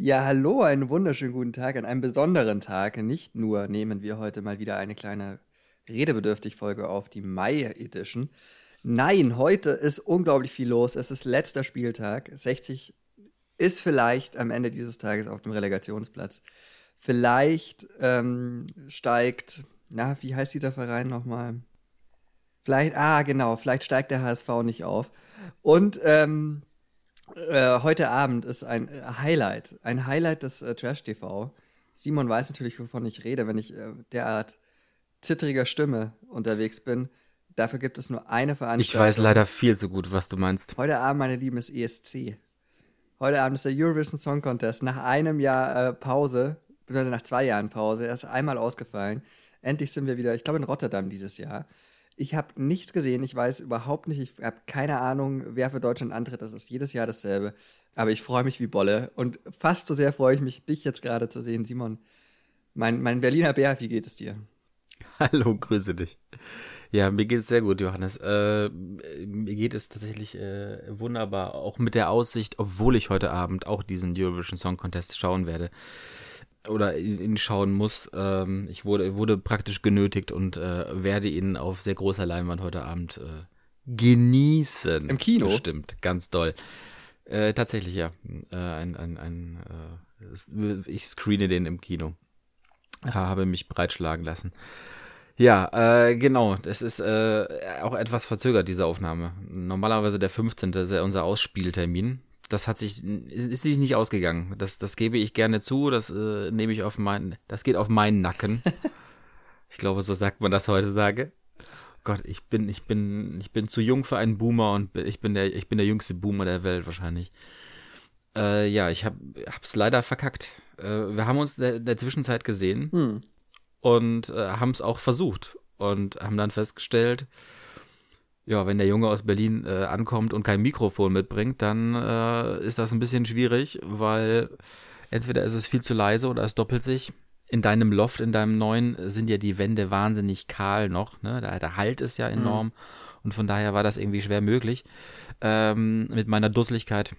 Ja, hallo, einen wunderschönen guten Tag an einem besonderen Tag. Nicht nur nehmen wir heute mal wieder eine kleine redebedürftig Folge auf, die Mai Edition. Nein, heute ist unglaublich viel los. Es ist letzter Spieltag. 60 ist vielleicht am Ende dieses Tages auf dem Relegationsplatz. Vielleicht ähm, steigt, na, wie heißt dieser Verein nochmal? Vielleicht, ah, genau, vielleicht steigt der HSV nicht auf. Und ähm, äh, heute Abend ist ein Highlight, ein Highlight des äh, Trash TV. Simon weiß natürlich, wovon ich rede, wenn ich äh, derart zittriger Stimme unterwegs bin. Dafür gibt es nur eine Veranstaltung. Ich weiß leider viel zu gut, was du meinst. Heute Abend, meine Lieben, ist ESC. Heute Abend ist der Eurovision Song Contest. Nach einem Jahr äh, Pause, beziehungsweise nach zwei Jahren Pause, er ist einmal ausgefallen. Endlich sind wir wieder, ich glaube, in Rotterdam dieses Jahr. Ich habe nichts gesehen, ich weiß überhaupt nicht, ich habe keine Ahnung, wer für Deutschland antritt. Das ist jedes Jahr dasselbe. Aber ich freue mich wie Bolle und fast so sehr freue ich mich, dich jetzt gerade zu sehen, Simon. Mein, mein Berliner Bär, wie geht es dir? Hallo, grüße dich. Ja, mir geht es sehr gut, Johannes. Äh, mir geht es tatsächlich äh, wunderbar, auch mit der Aussicht, obwohl ich heute Abend auch diesen Eurovision Song Contest schauen werde oder ihn schauen muss. Ähm, ich wurde, wurde praktisch genötigt und äh, werde ihn auf sehr großer Leinwand heute Abend äh, genießen. Im Kino? Bestimmt, ganz doll. Äh, tatsächlich, ja. Äh, ein, ein, ein, äh, ich screene den im Kino. Habe mich breitschlagen lassen. Ja, äh, genau. Es ist äh, auch etwas verzögert, diese Aufnahme. Normalerweise der 15. ist ja unser Ausspieltermin das hat sich, ist sich nicht ausgegangen. Das, das gebe ich gerne zu. Das äh, nehme ich auf meinen, das geht auf meinen Nacken. ich glaube, so sagt man das heutzutage. Gott, ich bin, ich bin, ich bin zu jung für einen Boomer und ich bin der, ich bin der jüngste Boomer der Welt wahrscheinlich. Äh, ja, ich hab, hab's leider verkackt. Äh, wir haben uns in der, der Zwischenzeit gesehen hm. und äh, haben es auch versucht und haben dann festgestellt, ja, wenn der Junge aus Berlin äh, ankommt und kein Mikrofon mitbringt, dann äh, ist das ein bisschen schwierig, weil entweder ist es viel zu leise oder es doppelt sich. In deinem Loft, in deinem neuen, sind ja die Wände wahnsinnig kahl noch. Ne? Da, da halt es ja enorm. Mhm. Und von daher war das irgendwie schwer möglich, ähm, mit meiner Dusseligkeit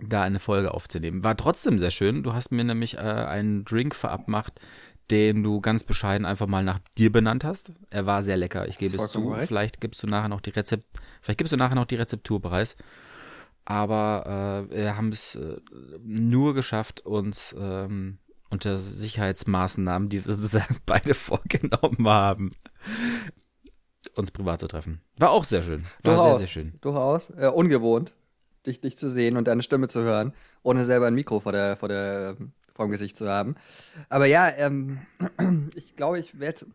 da eine Folge aufzunehmen. War trotzdem sehr schön. Du hast mir nämlich äh, einen Drink verabmacht, den du ganz bescheiden einfach mal nach dir benannt hast. Er war sehr lecker, ich gebe es zu. Korrekt. Vielleicht gibst du nachher noch die Rezept, vielleicht gibst du nachher noch die Rezeptur preis. Aber äh, wir haben es äh, nur geschafft, uns ähm, unter Sicherheitsmaßnahmen, die wir sozusagen beide vorgenommen haben, uns privat zu treffen. War auch sehr schön. War durchaus, sehr, sehr schön. Durchaus. Äh, ungewohnt, dich, dich zu sehen und deine Stimme zu hören, ohne selber ein Mikro vor der, vor der vorm Gesicht zu haben. Aber ja, ähm, ich glaube, ich werde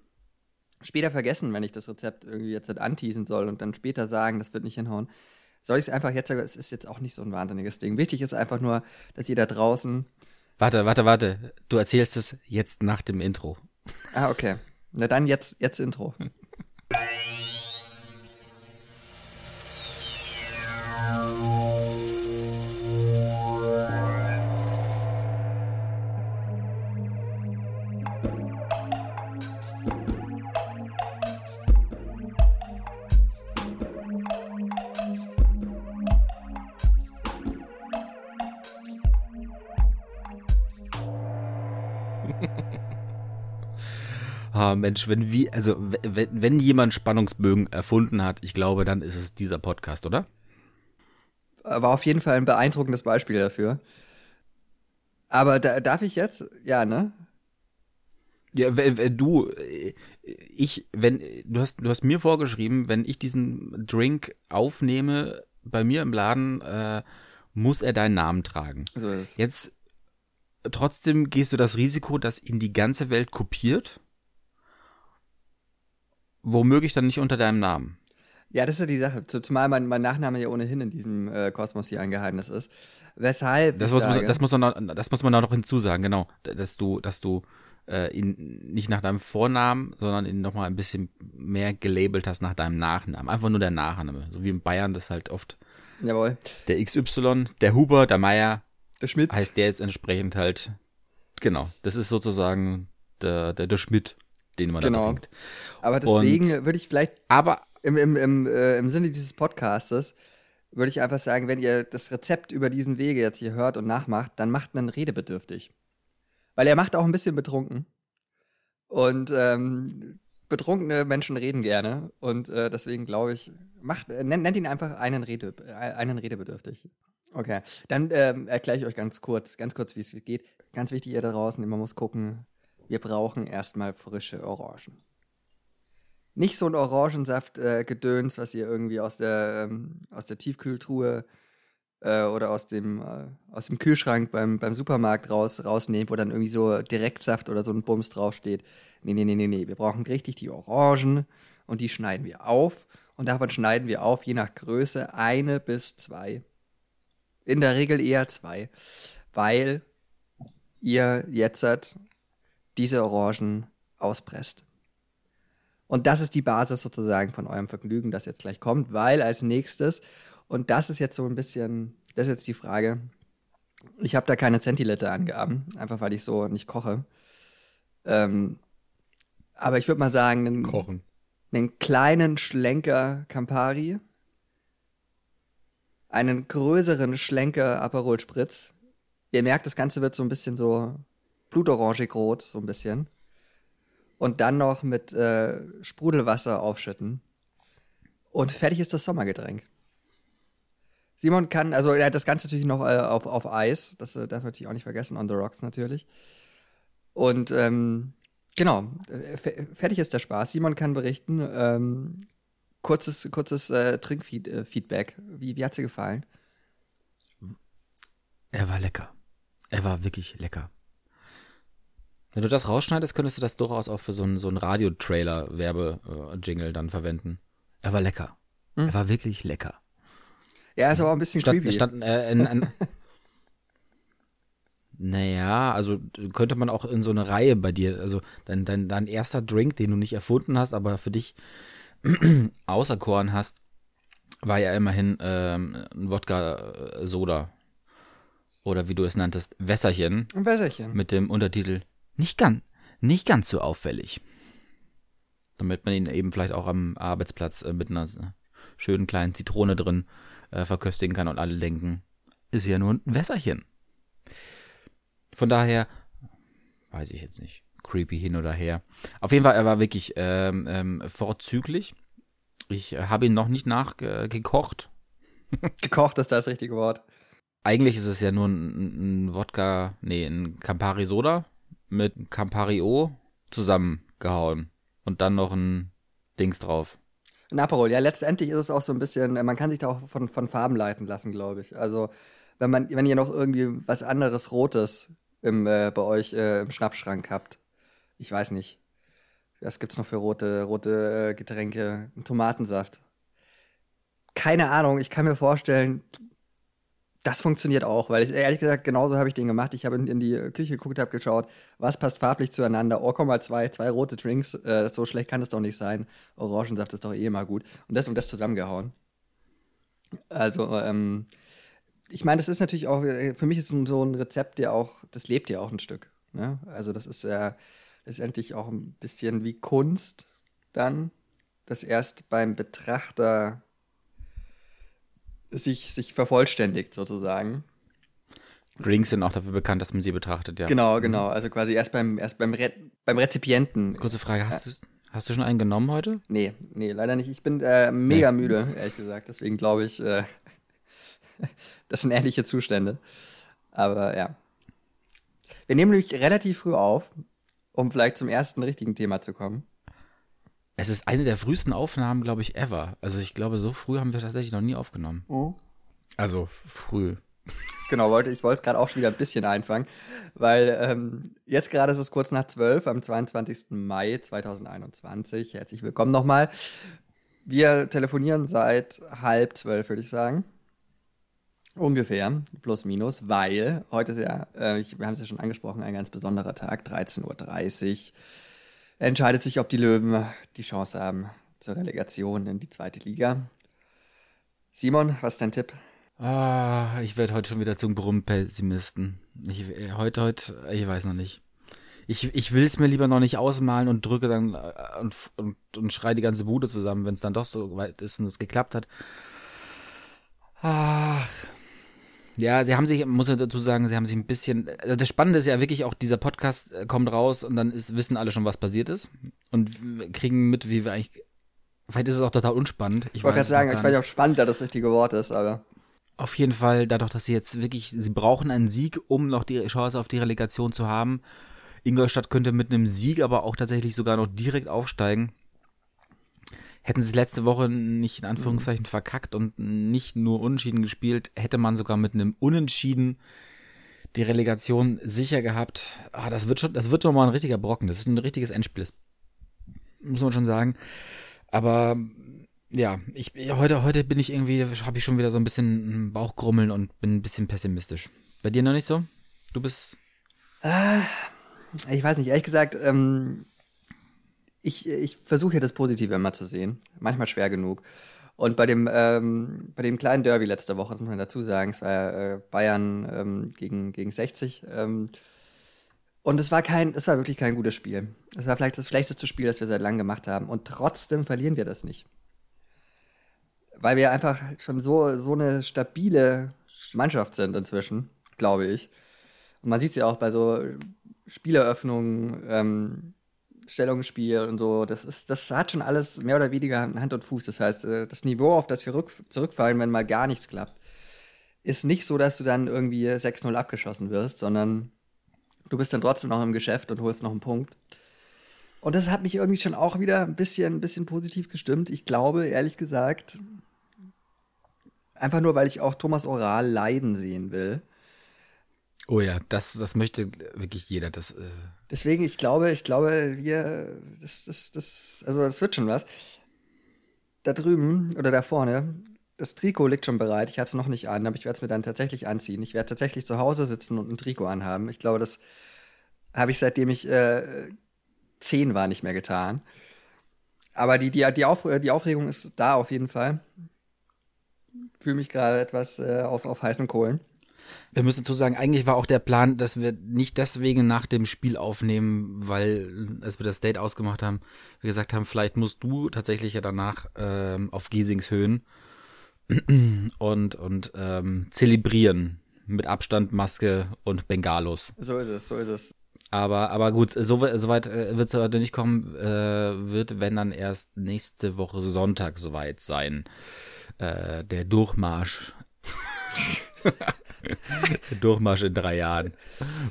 später vergessen, wenn ich das Rezept irgendwie jetzt halt anteasen soll und dann später sagen, das wird nicht hinhauen. Soll ich es einfach jetzt sagen? Es ist jetzt auch nicht so ein wahnsinniges Ding. Wichtig ist einfach nur, dass ihr da draußen. Warte, warte, warte. Du erzählst es jetzt nach dem Intro. Ah, okay. Na dann jetzt, jetzt Intro. Mensch, wenn wie, also wenn, wenn jemand Spannungsbögen erfunden hat, ich glaube, dann ist es dieser Podcast, oder? War auf jeden Fall ein beeindruckendes Beispiel dafür. Aber da, darf ich jetzt? Ja, ne? Ja, wenn, wenn du, ich, wenn, du hast, du hast mir vorgeschrieben, wenn ich diesen Drink aufnehme bei mir im Laden, äh, muss er deinen Namen tragen. So ist es. Jetzt trotzdem gehst du das Risiko, dass ihn die ganze Welt kopiert womöglich dann nicht unter deinem Namen. Ja, das ist ja die Sache. Zumal mein, mein Nachname ja ohnehin in diesem äh, Kosmos hier ein Geheimnis ist. Weshalb. Das, muss, sage, das, muss man, das muss man da noch hinzusagen, genau. Dass du, dass du äh, ihn nicht nach deinem Vornamen, sondern ihn nochmal ein bisschen mehr gelabelt hast nach deinem Nachnamen. Einfach nur der Nachname. So wie in Bayern das halt oft. Jawohl. Der XY, der Huber, der Meier. Der Schmidt. Heißt der jetzt entsprechend halt. Genau. Das ist sozusagen der, der, der Schmidt den man genau. da bringt. Aber deswegen würde ich vielleicht aber im, im, im, äh, im Sinne dieses Podcastes würde ich einfach sagen, wenn ihr das Rezept über diesen Wege jetzt hier hört und nachmacht, dann macht einen redebedürftig. Weil er macht auch ein bisschen betrunken. Und ähm, betrunkene Menschen reden gerne. Und äh, deswegen glaube ich, macht, äh, nennt, nennt, ihn einfach einen, Rede, äh, einen redebedürftig. Okay, dann ähm, erkläre ich euch ganz kurz, ganz kurz, wie es geht. Ganz wichtig, ihr da draußen, man muss gucken, wir brauchen erstmal frische Orangen. Nicht so ein Orangensaft-Gedöns, äh, was ihr irgendwie aus der, ähm, aus der Tiefkühltruhe äh, oder aus dem, äh, aus dem Kühlschrank beim, beim Supermarkt raus, rausnehmt, wo dann irgendwie so Direktsaft oder so ein Bums draufsteht. Nee, nee, nee, nee, nee. Wir brauchen richtig die Orangen und die schneiden wir auf. Und davon schneiden wir auf, je nach Größe, eine bis zwei. In der Regel eher zwei. Weil ihr jetzt diese Orangen auspresst. Und das ist die Basis sozusagen von eurem Vergnügen, das jetzt gleich kommt, weil als nächstes, und das ist jetzt so ein bisschen, das ist jetzt die Frage, ich habe da keine Zentiliter angaben, einfach weil ich so nicht koche. Ähm, aber ich würde mal sagen, einen, Kochen. einen kleinen Schlenker Campari, einen größeren Schlenker Aperol Spritz. Ihr merkt, das Ganze wird so ein bisschen so blutorangig rot, so ein bisschen. Und dann noch mit äh, Sprudelwasser aufschütten. Und fertig ist das Sommergetränk. Simon kann, also er hat das Ganze natürlich noch äh, auf, auf Eis. Das äh, darf man natürlich auch nicht vergessen, on the rocks natürlich. Und ähm, genau, äh, fertig ist der Spaß. Simon kann berichten. Ähm, kurzes kurzes äh, Trinkfeedback. Äh, wie, wie hat sie gefallen? Er war lecker. Er war wirklich lecker. Wenn du das rausschneidest, könntest du das durchaus auch für so einen, so einen Radio-Trailer-Werbe-Jingle dann verwenden. Er war lecker. Hm. Er war wirklich lecker. Ja, ist aber auch ein bisschen stand, creepy. Stand, äh, in, in, naja, also könnte man auch in so eine Reihe bei dir, also dein, dein, dein erster Drink, den du nicht erfunden hast, aber für dich auserkoren hast, war ja immerhin ähm, ein Wodka-Soda. Oder wie du es nanntest, Wässerchen. Ein Wässerchen. Mit dem Untertitel nicht ganz, nicht ganz so auffällig. Damit man ihn eben vielleicht auch am Arbeitsplatz äh, mit einer schönen kleinen Zitrone drin äh, verköstigen kann und alle denken, ist ja nur ein Wässerchen. Von daher, weiß ich jetzt nicht, creepy hin oder her. Auf jeden Fall, er war wirklich ähm, ähm, vorzüglich. Ich äh, habe ihn noch nicht nachgekocht. Gekocht ist das richtige Wort. Eigentlich ist es ja nur ein, ein Wodka, nee, ein Campari Soda mit Campari O zusammengehauen. Und dann noch ein Dings drauf. Ein Aperol, ja, letztendlich ist es auch so ein bisschen, man kann sich da auch von, von Farben leiten lassen, glaube ich. Also, wenn man, wenn ihr noch irgendwie was anderes Rotes im, äh, bei euch äh, im Schnappschrank habt, ich weiß nicht. Was gibt's noch für rote, rote äh, Getränke? Tomatensaft. Keine Ahnung, ich kann mir vorstellen, das funktioniert auch, weil ich ehrlich gesagt, genauso habe ich den gemacht. Ich habe in, in, die Küche geguckt, habe geschaut, was passt farblich zueinander. Oh, komm mal, zwei, zwei rote Drinks, äh, so schlecht kann es doch nicht sein. Orangensaft ist doch eh immer gut. Und das und das zusammengehauen. Also, ähm, ich meine, das ist natürlich auch, äh, für mich ist so ein Rezept, der auch, das lebt ja auch ein Stück. Ne? Also, das ist ja letztendlich auch ein bisschen wie Kunst dann, das erst beim Betrachter sich, sich vervollständigt sozusagen. Drinks sind auch dafür bekannt, dass man sie betrachtet, ja. Genau, genau. Also quasi erst beim, erst beim, Re beim Rezipienten. Kurze Frage, hast, ja. du, hast du schon einen genommen heute? Nee, nee, leider nicht. Ich bin äh, mega nee. müde, ehrlich gesagt. Deswegen glaube ich, äh, das sind ähnliche Zustände. Aber ja. Wir nehmen nämlich relativ früh auf, um vielleicht zum ersten richtigen Thema zu kommen. Es ist eine der frühesten Aufnahmen, glaube ich, ever. Also ich glaube, so früh haben wir tatsächlich noch nie aufgenommen. Mhm. Also früh. Genau, wollte, ich wollte es gerade auch schon wieder ein bisschen einfangen, weil ähm, jetzt gerade ist es kurz nach zwölf, am 22. Mai 2021. Herzlich willkommen nochmal. Wir telefonieren seit halb zwölf, würde ich sagen. Ungefähr, plus minus, weil heute ist ja, äh, ich, wir haben es ja schon angesprochen, ein ganz besonderer Tag, 13.30 Uhr entscheidet sich, ob die Löwen die Chance haben zur Relegation in die zweite Liga. Simon, was ist dein Tipp? Ah, ich werde heute schon wieder zum Brummpessimisten. Ich, heute, heute, ich weiß noch nicht. Ich, ich will es mir lieber noch nicht ausmalen und drücke dann äh, und, und, und schreie die ganze Bude zusammen, wenn es dann doch so weit ist und es geklappt hat. Ach. Ja, sie haben sich, muss ich dazu sagen, sie haben sich ein bisschen. Also das Spannende ist ja wirklich auch, dieser Podcast äh, kommt raus und dann ist, wissen alle schon, was passiert ist. Und kriegen mit, wie wir eigentlich. Vielleicht ist es auch total unspannend. Ich, ich wollte gerade sagen, ich weiß nicht, ob spannend da das richtige Wort ist, aber. Auf jeden Fall, dadurch, dass sie jetzt wirklich, sie brauchen einen Sieg, um noch die Chance auf die Relegation zu haben. Ingolstadt könnte mit einem Sieg aber auch tatsächlich sogar noch direkt aufsteigen. Hätten sie es letzte Woche nicht in Anführungszeichen verkackt und nicht nur unentschieden gespielt, hätte man sogar mit einem Unentschieden die Relegation sicher gehabt. Ah, das wird schon, das wird schon mal ein richtiger Brocken. Das ist ein richtiges Endspiel. Das muss man schon sagen. Aber ja, ich heute heute bin ich irgendwie habe ich schon wieder so ein bisschen Bauchgrummeln und bin ein bisschen pessimistisch. Bei dir noch nicht so? Du bist äh, ich weiß nicht, ehrlich gesagt, ähm, ich, ich versuche ja das Positive immer zu sehen. Manchmal schwer genug. Und bei dem, ähm, bei dem kleinen Derby letzte Woche, das muss man dazu sagen, es war ja äh, Bayern ähm, gegen, gegen 60. Ähm, und es war kein, es war wirklich kein gutes Spiel. Es war vielleicht das schlechteste Spiel, das wir seit langem gemacht haben. Und trotzdem verlieren wir das nicht. Weil wir einfach schon so, so eine stabile Mannschaft sind inzwischen, glaube ich. Und man sieht es ja auch bei so Spieleröffnungen, ähm, Stellungsspiel und so, das ist, das hat schon alles mehr oder weniger Hand und Fuß. Das heißt, äh, das Niveau, auf das wir rück, zurückfallen, wenn mal gar nichts klappt, ist nicht so, dass du dann irgendwie 6-0 abgeschossen wirst, sondern du bist dann trotzdem noch im Geschäft und holst noch einen Punkt. Und das hat mich irgendwie schon auch wieder ein bisschen, ein bisschen positiv gestimmt. Ich glaube, ehrlich gesagt, einfach nur, weil ich auch Thomas Oral leiden sehen will Oh ja, das, das möchte wirklich jeder. Das, äh Deswegen, ich glaube, ich glaube, wir, das, das, das, also das wird schon was. Da drüben oder da vorne, das Trikot liegt schon bereit. Ich habe es noch nicht an, aber ich werde es mir dann tatsächlich anziehen. Ich werde tatsächlich zu Hause sitzen und ein Trikot anhaben. Ich glaube, das habe ich seitdem ich äh, zehn war nicht mehr getan. Aber die, die, die, Auf, die Aufregung ist da auf jeden Fall. Fühle mich gerade etwas äh, auf, auf heißen Kohlen. Wir müssen dazu sagen, eigentlich war auch der Plan, dass wir nicht deswegen nach dem Spiel aufnehmen, weil, als wir das Date ausgemacht haben, wir gesagt haben, vielleicht musst du tatsächlich ja danach ähm, auf Giesings Höhen und, und ähm, zelebrieren mit Abstand, Maske und Bengalos. So ist es, so ist es. Aber, aber gut, so, so weit wird es heute nicht kommen, äh, wird, wenn dann erst nächste Woche Sonntag soweit sein. Äh, der Durchmarsch. Durchmarsch in drei Jahren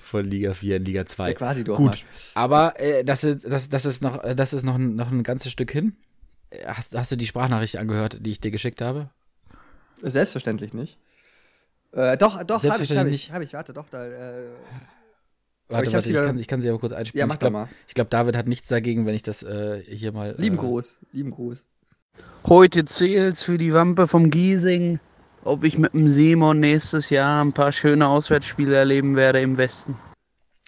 von Liga 4 in Liga 2. Der quasi Durchmarsch. Gut, aber äh, das, ist, das, das ist, noch, das ist noch, noch ein ganzes Stück hin. Hast, hast du die Sprachnachricht angehört, die ich dir geschickt habe? Selbstverständlich nicht. Äh, doch, doch, habe ich, hab ich, hab ich, warte, doch, da, äh, Warte, ich, warte, ich, kann, ich kann sie aber kurz einspielen. Ja, mach ich glaube, glaub, David hat nichts dagegen, wenn ich das äh, hier mal. Lieben äh, Gruß, lieben Gruß. Heute zählt's für die Wampe vom Giesing ob ich mit dem Simon nächstes Jahr ein paar schöne Auswärtsspiele erleben werde im Westen.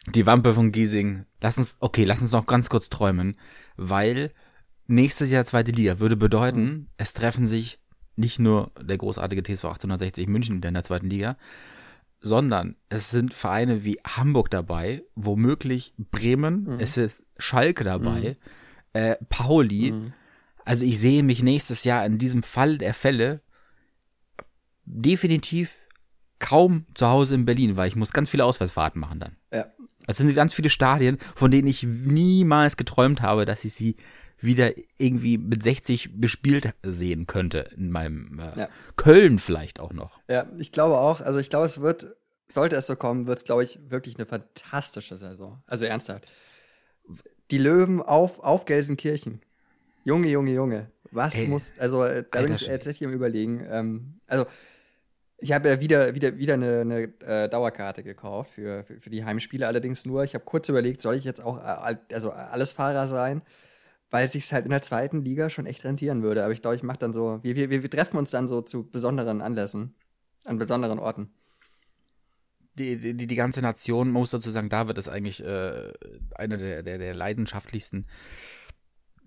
Die Wampe von Giesing. Lass uns, okay, lass uns noch ganz kurz träumen, weil nächstes Jahr zweite Liga würde bedeuten, mhm. es treffen sich nicht nur der großartige TSV 1860 München in der zweiten Liga, sondern es sind Vereine wie Hamburg dabei, womöglich Bremen, mhm. es ist Schalke dabei, mhm. äh, Pauli. Mhm. Also ich sehe mich nächstes Jahr in diesem Fall der Fälle definitiv kaum zu Hause in Berlin, weil ich muss ganz viele Auswärtsfahrten machen dann. Ja. Es sind ganz viele Stadien, von denen ich niemals geträumt habe, dass ich sie wieder irgendwie mit 60 bespielt sehen könnte in meinem äh, ja. Köln vielleicht auch noch. Ja, ich glaube auch. Also ich glaube, es wird, sollte es so kommen, wird es, glaube ich, wirklich eine fantastische Saison. Also ernsthaft. Die Löwen auf, auf Gelsenkirchen. Junge, Junge, Junge. Was Ey, muss, also äh, da bin ich tatsächlich am überlegen. Ähm, also ich habe ja wieder, wieder, wieder eine, eine äh, Dauerkarte gekauft für, für, für, die Heimspiele, allerdings nur. Ich habe kurz überlegt, soll ich jetzt auch äh, also alles Fahrer sein, weil es sich halt in der zweiten Liga schon echt rentieren würde. Aber ich glaube, ich mache dann so, wir, wir, wir treffen uns dann so zu besonderen Anlässen, an besonderen Orten. Die, die, die ganze Nation, muss dazu sagen, David ist eigentlich äh, einer der, der, der leidenschaftlichsten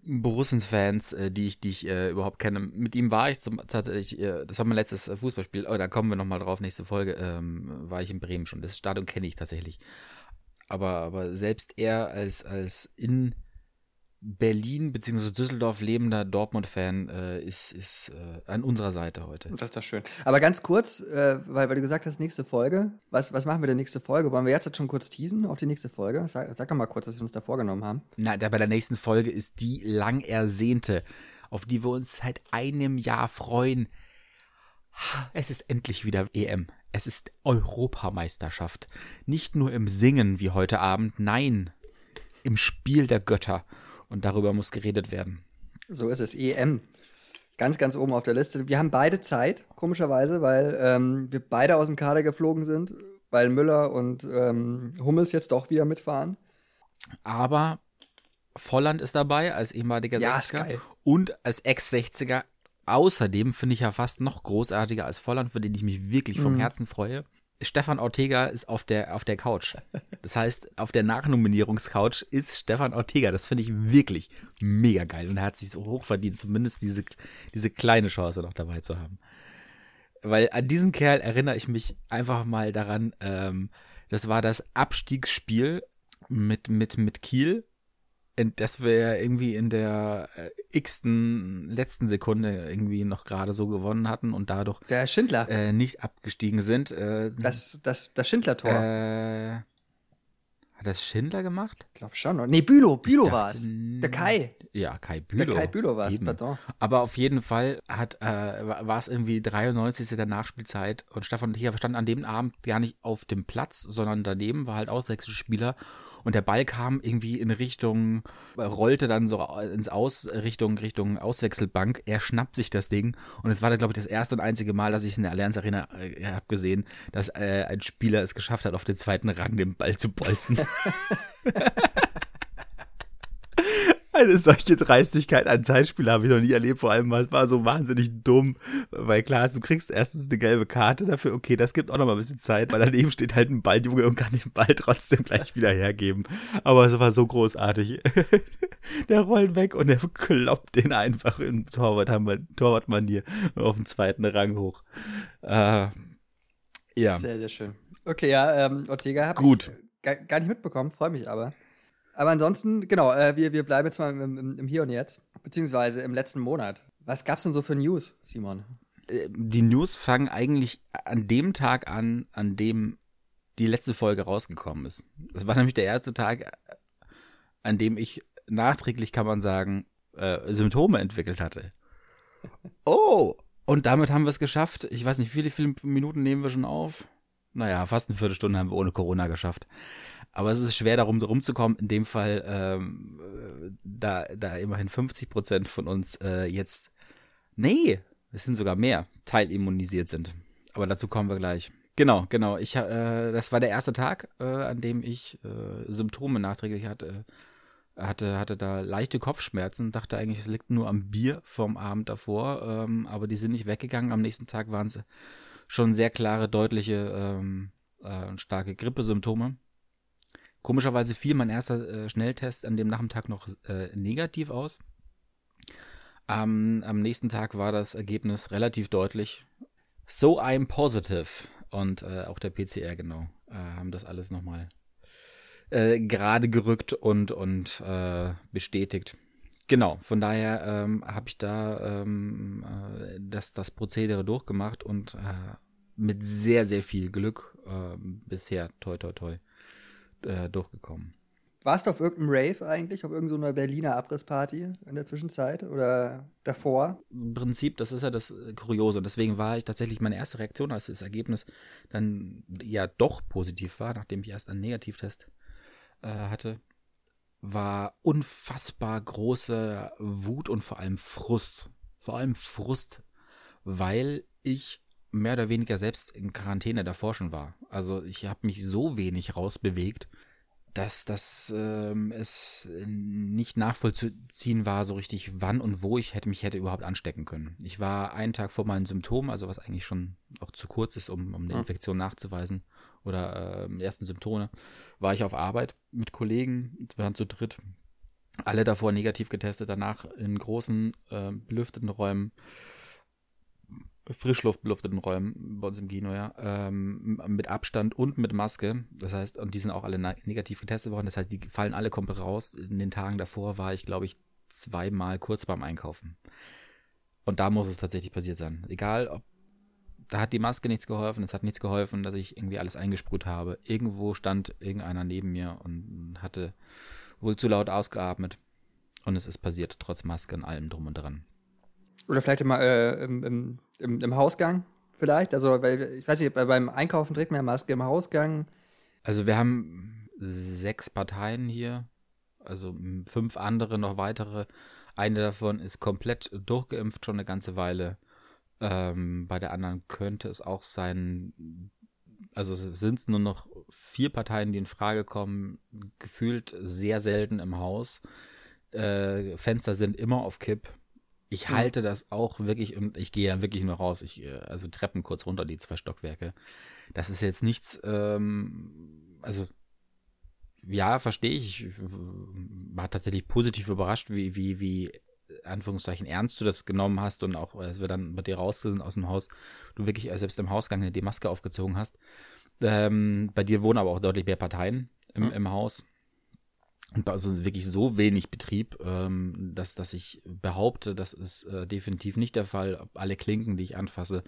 Borussen-Fans, äh, die ich, die ich äh, überhaupt kenne. Mit ihm war ich zum, tatsächlich, äh, das war mein letztes äh, Fußballspiel, oh, da kommen wir nochmal drauf, nächste Folge, ähm, war ich in Bremen schon. Das Stadion kenne ich tatsächlich. Aber, aber selbst er als, als in Berlin bzw. Düsseldorf lebender Dortmund-Fan äh, ist, ist äh, an unserer Seite heute. Das ist doch schön. Aber ganz kurz, äh, weil, weil du gesagt hast, nächste Folge. Was, was machen wir denn nächste Folge? Wollen wir jetzt schon kurz teasen auf die nächste Folge? Sag, sag doch mal kurz, was wir uns da vorgenommen haben. Na, da bei der nächsten Folge ist die lang ersehnte, auf die wir uns seit einem Jahr freuen. Es ist endlich wieder EM. Es ist Europameisterschaft. Nicht nur im Singen wie heute Abend, nein, im Spiel der Götter. Und darüber muss geredet werden. So ist es, EM. Ganz, ganz oben auf der Liste. Wir haben beide Zeit, komischerweise, weil ähm, wir beide aus dem Kader geflogen sind, weil Müller und ähm, Hummels jetzt doch wieder mitfahren. Aber Volland ist dabei als ehemaliger Ja, 60er ist geil. und als Ex-60er. Außerdem finde ich ja fast noch großartiger als Volland, für den ich mich wirklich vom Herzen freue. Stefan Ortega ist auf der, auf der Couch. Das heißt, auf der Nachnominierungscouch ist Stefan Ortega. Das finde ich wirklich mega geil. Und er hat sich so hoch verdient, zumindest diese, diese kleine Chance noch dabei zu haben. Weil an diesen Kerl erinnere ich mich einfach mal daran, ähm, das war das Abstiegsspiel mit, mit, mit Kiel, das wir irgendwie in der äh, x-ten letzten Sekunde irgendwie noch gerade so gewonnen hatten und dadurch Der Schindler. äh, nicht abgestiegen sind. Äh, das, das, das Schindler-Tor. äh, hat das Schindler gemacht? ich glaube schon. oder? Nee, Bülow. Bülow war es. Der Kai. Ja, Kai Der Bülow. Kai Bülow war es, pardon. Aber auf jeden Fall hat, äh, war es irgendwie 93. der Nachspielzeit und Stefan Tier stand an dem Abend gar nicht auf dem Platz, sondern daneben war halt Auswechselspieler und der Ball kam irgendwie in Richtung, rollte dann so ins Aus, Richtung, Richtung Auswechselbank. Er schnappt sich das Ding und es war dann, glaube ich, das erste und einzige Mal, dass ich es in der Allianz Arena äh, habe gesehen, dass äh, ein Spieler es geschafft hat, auf den zweiten Rang den Ball zu bolzen. Eine solche Dreistigkeit an Zeitspiel habe ich noch nie erlebt. Vor allem, es war so wahnsinnig dumm. Weil klar, du kriegst erstens eine gelbe Karte dafür. Okay, das gibt auch noch mal ein bisschen Zeit. Weil daneben steht halt ein Balljunge und kann den Ball trotzdem gleich wieder hergeben. Aber es war so großartig. der rollt weg und er kloppt den einfach in Torwart- Torwartmanier auf den zweiten Rang hoch. Äh, ja. Sehr, sehr schön. Okay, ja, ähm, Ortega habe Gut. ich gar, gar nicht mitbekommen, freue mich aber. Aber ansonsten, genau, äh, wir, wir bleiben jetzt mal im, im, im Hier und Jetzt, beziehungsweise im letzten Monat. Was gab's denn so für News, Simon? äh, die News fangen eigentlich an dem Tag an, an dem die letzte Folge rausgekommen ist. Das war nämlich der erste Tag, an dem ich nachträglich, kann man sagen, äh, Symptome entwickelt hatte. Oh! Und damit haben wir es geschafft. Ich weiß nicht, wie viele Minuten nehmen wir schon auf? Naja, fast eine Viertelstunde haben wir ohne Corona geschafft. Aber es ist schwer, darum rumzukommen. In dem Fall, ähm, äh, da, da immerhin 50 Prozent von uns äh, jetzt, nee, es sind sogar mehr, teilimmunisiert sind. Aber dazu kommen wir gleich. Genau, genau. Ich, äh, das war der erste Tag, äh, an dem ich äh, Symptome nachträglich hatte. Hatte, hatte da leichte Kopfschmerzen, dachte eigentlich, es liegt nur am Bier vom Abend davor, ähm, aber die sind nicht weggegangen. Am nächsten Tag waren es schon sehr klare, deutliche ähm, äh, und starke Grippesymptome. Komischerweise fiel mein erster äh, Schnelltest an dem Nachmittag noch äh, negativ aus. Am, am nächsten Tag war das Ergebnis relativ deutlich. So I'm positive. Und äh, auch der PCR, genau, äh, haben das alles nochmal äh, gerade gerückt und, und äh, bestätigt. Genau, von daher ähm, habe ich da ähm, äh, das, das Prozedere durchgemacht und mit sehr, sehr viel Glück bisher toi toi toi äh, durchgekommen. Warst du auf irgendeinem Rave eigentlich, auf irgendeiner Berliner Abrissparty in der Zwischenzeit oder davor? Im Prinzip, das ist ja das äh, Kuriose. Und deswegen war ich tatsächlich meine erste Reaktion, als das Ergebnis dann ja doch positiv war, nachdem ich erst einen Negativtest äh, hatte, war unfassbar große Wut und vor allem Frust. Vor allem Frust, weil ich mehr oder weniger selbst in Quarantäne davor schon war. Also ich habe mich so wenig rausbewegt, dass das ähm, es nicht nachvollziehen war so richtig, wann und wo ich hätte mich hätte überhaupt anstecken können. Ich war einen Tag vor meinen Symptomen, also was eigentlich schon auch zu kurz ist, um, um eine. Infektion nachzuweisen oder ähm, ersten Symptome, war ich auf Arbeit mit Kollegen, wir waren zu dritt, alle davor negativ getestet, danach in großen äh, belüfteten Räumen frischluftbelufteten Räumen bei uns im Kino, ja, ähm, mit Abstand und mit Maske. Das heißt, und die sind auch alle negativ getestet worden. Das heißt, die fallen alle komplett raus. In den Tagen davor war ich, glaube ich, zweimal kurz beim Einkaufen. Und da muss es tatsächlich passiert sein. Egal, ob da hat die Maske nichts geholfen, es hat nichts geholfen, dass ich irgendwie alles eingesprüht habe. Irgendwo stand irgendeiner neben mir und hatte wohl zu laut ausgeatmet. Und es ist passiert, trotz Maske und allem drum und dran. Oder vielleicht immer äh, im, im, im, im, Hausgang vielleicht. Also, weil ich weiß nicht, beim Einkaufen trägt man ja Maske im Hausgang. Also wir haben sechs Parteien hier, also fünf andere, noch weitere. Eine davon ist komplett durchgeimpft schon eine ganze Weile. Ähm, bei der anderen könnte es auch sein, also sind es nur noch vier Parteien, die in Frage kommen, gefühlt sehr selten im Haus. Äh, Fenster sind immer auf Kipp ich halte das auch wirklich und ich gehe ja wirklich nur raus. Ich, äh, also Treppen kurz runter, die zwei Stockwerke. Das ist jetzt nichts, ähm, also ja, verstehe ich. Ich war tatsächlich positiv überrascht, wie, wie, wie, Anführungszeichen, ernst du das genommen hast und auch, als wir dann mit dir raus sind aus dem Haus, du wirklich äh, selbst im Hausgang die Maske aufgezogen hast. Ähm, bei dir wohnen aber auch deutlich mehr Parteien im, mhm. im Haus. Und bei uns ist wirklich so wenig Betrieb, ähm, dass, dass ich behaupte, das ist äh, definitiv nicht der Fall. Alle Klinken, die ich anfasse,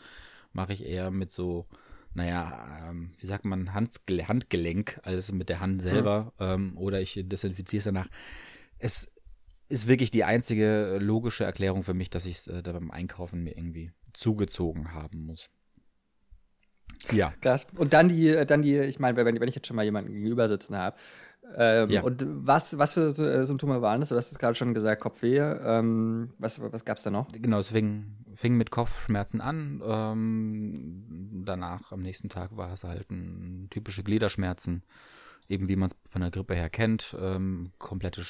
mache ich eher mit so, naja, ähm, wie sagt man, Handgele Handgelenk, als mit der Hand selber. Mhm. Ähm, oder ich desinfiziere es danach. Es ist wirklich die einzige logische Erklärung für mich, dass ich es äh, da beim Einkaufen mir irgendwie zugezogen haben muss. Ja. Krass. Und dann die, dann die, ich meine, wenn, wenn ich jetzt schon mal jemanden gegenüber sitzen habe, ähm, ja. Und was, was für äh, Symptome waren das? Du hast es gerade schon gesagt, Kopfweh. Ähm, was was gab es da noch? Genau, es fing, fing mit Kopfschmerzen an. Ähm, danach, am nächsten Tag, war es halt ein typische Gliederschmerzen. Eben wie man es von der Grippe her kennt. Ähm, komplette,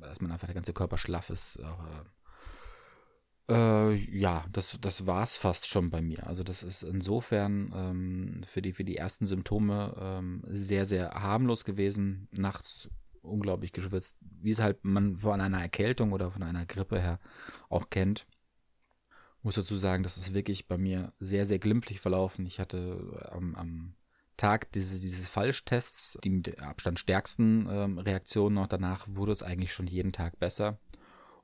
dass man einfach der ganze Körper schlaff ist. Äh, äh, ja, das, das war's fast schon bei mir. Also das ist insofern ähm, für, die, für die ersten Symptome ähm, sehr, sehr harmlos gewesen. Nachts unglaublich geschwitzt, wie es halt man von einer Erkältung oder von einer Grippe her auch kennt. Muss dazu sagen, das ist wirklich bei mir sehr, sehr glimpflich verlaufen. Ich hatte am, am Tag dieses, dieses Falschtests die mit Abstand stärksten ähm, Reaktionen noch danach wurde es eigentlich schon jeden Tag besser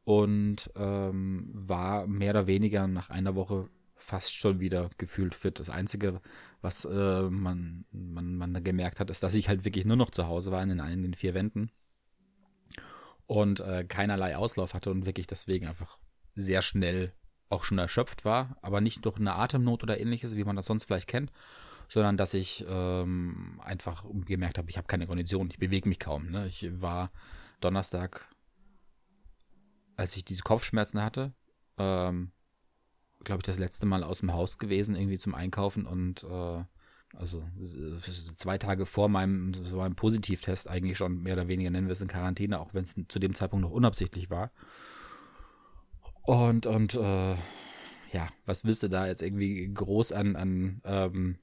und ähm, war mehr oder weniger nach einer Woche fast schon wieder gefühlt fit. Das Einzige, was äh, man, man, man gemerkt hat, ist, dass ich halt wirklich nur noch zu Hause war in den, den vier Wänden und äh, keinerlei Auslauf hatte und wirklich deswegen einfach sehr schnell auch schon erschöpft war, aber nicht durch eine Atemnot oder ähnliches, wie man das sonst vielleicht kennt, sondern dass ich ähm, einfach gemerkt habe, ich habe keine Kondition, ich bewege mich kaum. Ne? Ich war Donnerstag als ich diese Kopfschmerzen hatte, ähm, glaube ich, das letzte Mal aus dem Haus gewesen, irgendwie zum Einkaufen und äh, also zwei Tage vor meinem, meinem Positivtest eigentlich schon mehr oder weniger nennen wir es in Quarantäne, auch wenn es zu dem Zeitpunkt noch unabsichtlich war. Und, und äh, ja, was willst du da jetzt irgendwie groß an, an, ähm,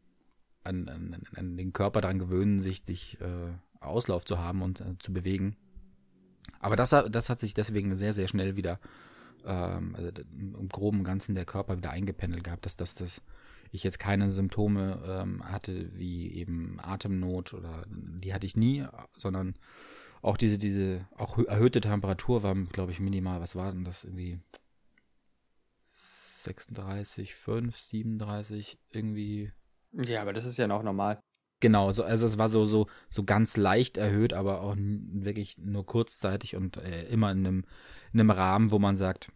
an, an, an den Körper dran gewöhnen, sich, sich äh, Auslauf zu haben und äh, zu bewegen? Aber das, das hat sich deswegen sehr, sehr schnell wieder ähm, also im groben Ganzen der Körper wieder eingependelt gehabt, dass, dass, dass ich jetzt keine Symptome ähm, hatte, wie eben Atemnot oder die hatte ich nie, sondern auch diese, diese, auch erhöhte Temperatur war, glaube ich, minimal. Was war denn das irgendwie? 36, 5, 37, irgendwie. Ja, aber das ist ja noch normal. Genau, so, also es war so, so, so ganz leicht erhöht, aber auch wirklich nur kurzzeitig und äh, immer in einem, in einem Rahmen, wo man sagt,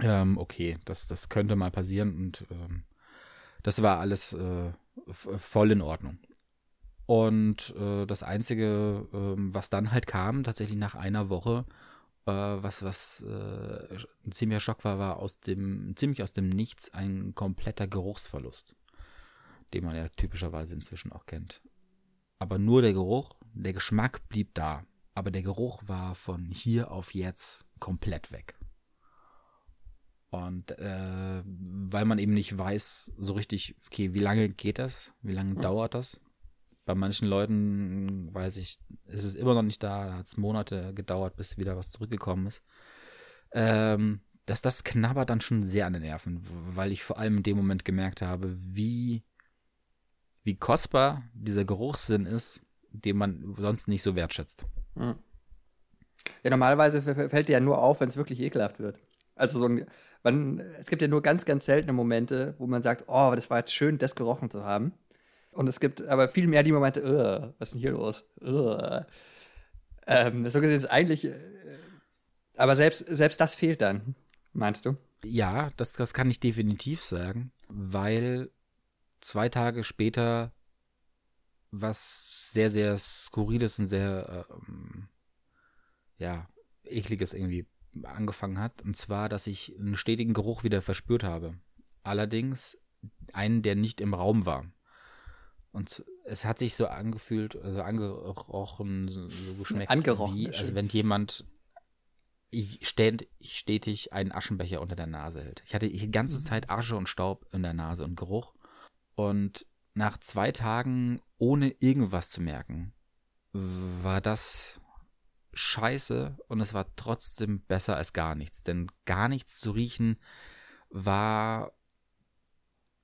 ähm, okay, das, das könnte mal passieren und ähm, das war alles äh, voll in Ordnung. Und äh, das Einzige, äh, was dann halt kam, tatsächlich nach einer Woche, äh, was, was äh, ein ziemlicher Schock war, war aus dem, ziemlich aus dem Nichts ein kompletter Geruchsverlust den man ja typischerweise inzwischen auch kennt. Aber nur der Geruch, der Geschmack blieb da. Aber der Geruch war von hier auf jetzt komplett weg. Und äh, weil man eben nicht weiß, so richtig, okay, wie lange geht das? Wie lange mhm. dauert das? Bei manchen Leuten weiß ich, ist es immer noch nicht da, hat es Monate gedauert, bis wieder was zurückgekommen ist. Ähm, dass das knabbert dann schon sehr an den Nerven, weil ich vor allem in dem Moment gemerkt habe, wie, wie kostbar dieser Geruchssinn ist, den man sonst nicht so wertschätzt. Hm. Ja, normalerweise fällt dir ja nur auf, wenn es wirklich ekelhaft wird. Also so ein, man, es gibt ja nur ganz, ganz seltene Momente, wo man sagt, oh, das war jetzt schön, das gerochen zu haben. Und es gibt aber viel mehr die Momente, was ist denn hier los? Ähm, so gesehen ist eigentlich, äh, aber selbst, selbst das fehlt dann, meinst du? Ja, das, das kann ich definitiv sagen, weil zwei Tage später was sehr, sehr skurriles und sehr, ähm, ja, ekliges irgendwie angefangen hat. Und zwar, dass ich einen stetigen Geruch wieder verspürt habe. Allerdings einen, der nicht im Raum war. Und es hat sich so angefühlt, also angerochen, so geschmeckt. Angerochen. Wie, also wenn jemand stetig einen Aschenbecher unter der Nase hält. Ich hatte die ganze mhm. Zeit Asche und Staub in der Nase und Geruch. Und nach zwei Tagen ohne irgendwas zu merken, war das scheiße und es war trotzdem besser als gar nichts. Denn gar nichts zu riechen war,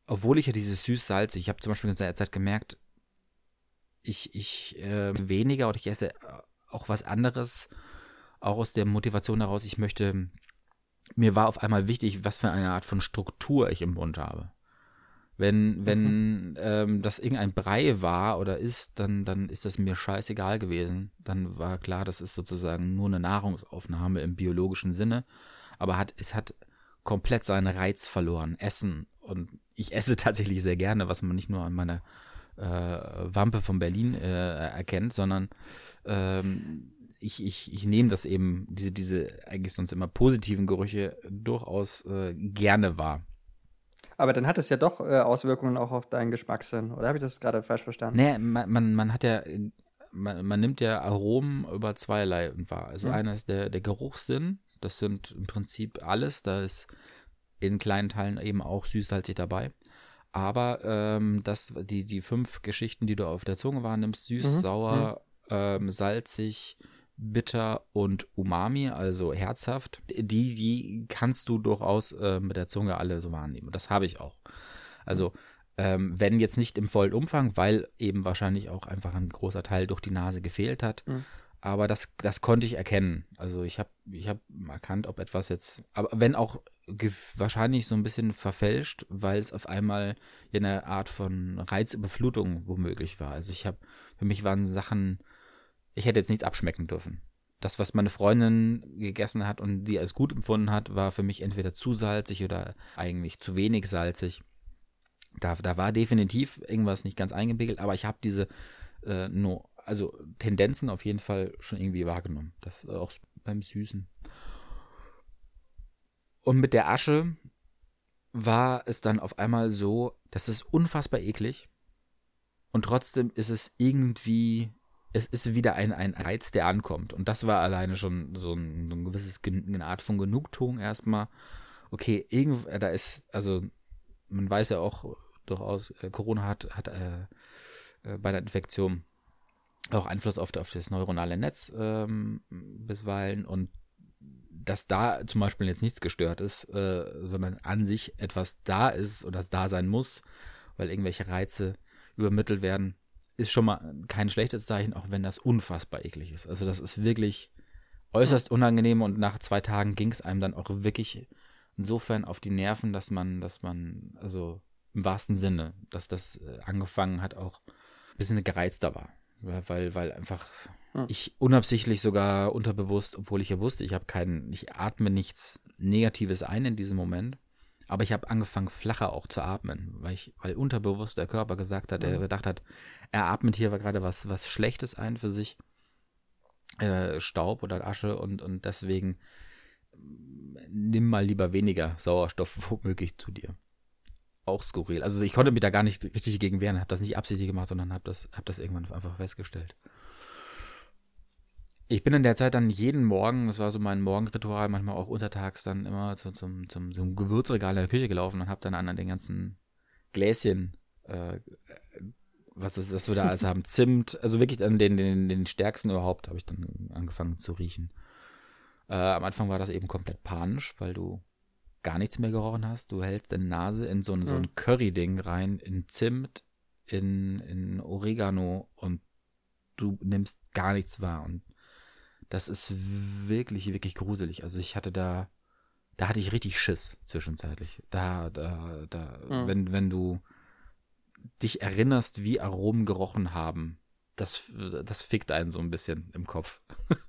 obwohl ich ja dieses süß-salzig, ich habe zum Beispiel in der Zeit gemerkt, ich, ich äh, weniger oder ich esse auch was anderes, auch aus der Motivation heraus, ich möchte, mir war auf einmal wichtig, was für eine Art von Struktur ich im Mund habe. Wenn, wenn mhm. ähm, das irgendein Brei war oder ist, dann, dann ist das mir scheißegal gewesen. Dann war klar, das ist sozusagen nur eine Nahrungsaufnahme im biologischen Sinne. Aber hat, es hat komplett seinen Reiz verloren. Essen. Und ich esse tatsächlich sehr gerne, was man nicht nur an meiner äh, Wampe von Berlin äh, erkennt, sondern ähm, ich, ich, ich nehme das eben, diese, diese eigentlich sonst immer positiven Gerüche durchaus äh, gerne wahr. Aber dann hat es ja doch äh, Auswirkungen auch auf deinen Geschmackssinn. Oder habe ich das gerade falsch verstanden? Nee, man, man, man hat ja, man, man nimmt ja Aromen über zweierlei wahr. Also mhm. einer ist der, der Geruchssinn. Das sind im Prinzip alles. Da ist in kleinen Teilen eben auch süß-salzig dabei. Aber ähm, das, die, die fünf Geschichten, die du auf der Zunge wahrnimmst, süß, mhm. sauer, mhm. Ähm, salzig, bitter und umami, also herzhaft, die, die kannst du durchaus äh, mit der Zunge alle so wahrnehmen. Das habe ich auch. Also, ähm, wenn jetzt nicht im vollen Umfang, weil eben wahrscheinlich auch einfach ein großer Teil durch die Nase gefehlt hat. Mhm. Aber das, das konnte ich erkennen. Also ich habe ich hab erkannt, ob etwas jetzt, aber wenn auch wahrscheinlich so ein bisschen verfälscht, weil es auf einmal eine Art von Reizüberflutung womöglich war. Also ich habe, für mich waren Sachen ich hätte jetzt nichts abschmecken dürfen. Das, was meine Freundin gegessen hat und die als gut empfunden hat, war für mich entweder zu salzig oder eigentlich zu wenig salzig. Da, da war definitiv irgendwas nicht ganz eingepegelt, aber ich habe diese äh, no, also Tendenzen auf jeden Fall schon irgendwie wahrgenommen. Das äh, auch beim Süßen. Und mit der Asche war es dann auf einmal so, das ist unfassbar eklig. Und trotzdem ist es irgendwie es ist wieder ein, ein Reiz, der ankommt. Und das war alleine schon so ein, so ein gewisses, eine Art von Genugtuung erstmal. Okay, irgendwo, da ist, also man weiß ja auch durchaus, äh, Corona hat, hat äh, äh, bei der Infektion auch Einfluss auf, auf das neuronale Netz ähm, bisweilen und dass da zum Beispiel jetzt nichts gestört ist, äh, sondern an sich etwas da ist oder das da sein muss, weil irgendwelche Reize übermittelt werden, ist schon mal kein schlechtes Zeichen, auch wenn das unfassbar eklig ist. Also das ist wirklich äußerst unangenehm und nach zwei Tagen ging es einem dann auch wirklich insofern auf die Nerven, dass man, dass man, also im wahrsten Sinne, dass das äh, angefangen hat, auch ein bisschen gereizter war. Weil, weil einfach hm. ich unabsichtlich sogar unterbewusst, obwohl ich ja wusste, ich habe keinen, ich atme nichts Negatives ein in diesem Moment. Aber ich habe angefangen, flacher auch zu atmen, weil ich, weil unterbewusst der Körper gesagt hat, er mhm. gedacht hat, er atmet hier gerade was, was Schlechtes ein für sich. Äh, Staub oder Asche und, und deswegen nimm mal lieber weniger Sauerstoff womöglich zu dir. Auch skurril. Also ich konnte mich da gar nicht richtig gegen wehren, habe das nicht absichtlich gemacht, sondern habe das, hab das irgendwann einfach festgestellt. Ich bin in der Zeit dann jeden Morgen, das war so mein Morgenritual, manchmal auch untertags dann immer zu, zum, zum, zum Gewürzregal in der Küche gelaufen und habe dann an den ganzen Gläschen, äh, was ist das wir da alles haben, Zimt, also wirklich an den, den, den stärksten überhaupt, habe ich dann angefangen zu riechen. Äh, am Anfang war das eben komplett panisch, weil du gar nichts mehr gerochen hast. Du hältst deine Nase in so ein, so ein Curry-Ding rein, in Zimt, in, in Oregano und du nimmst gar nichts wahr. Und das ist wirklich, wirklich gruselig. Also ich hatte da, da hatte ich richtig Schiss zwischenzeitlich. Da, da, da, Mhm. wenn, wenn du dich erinnerst, wie Aromen gerochen haben, das, das fickt einen so ein bisschen im Kopf.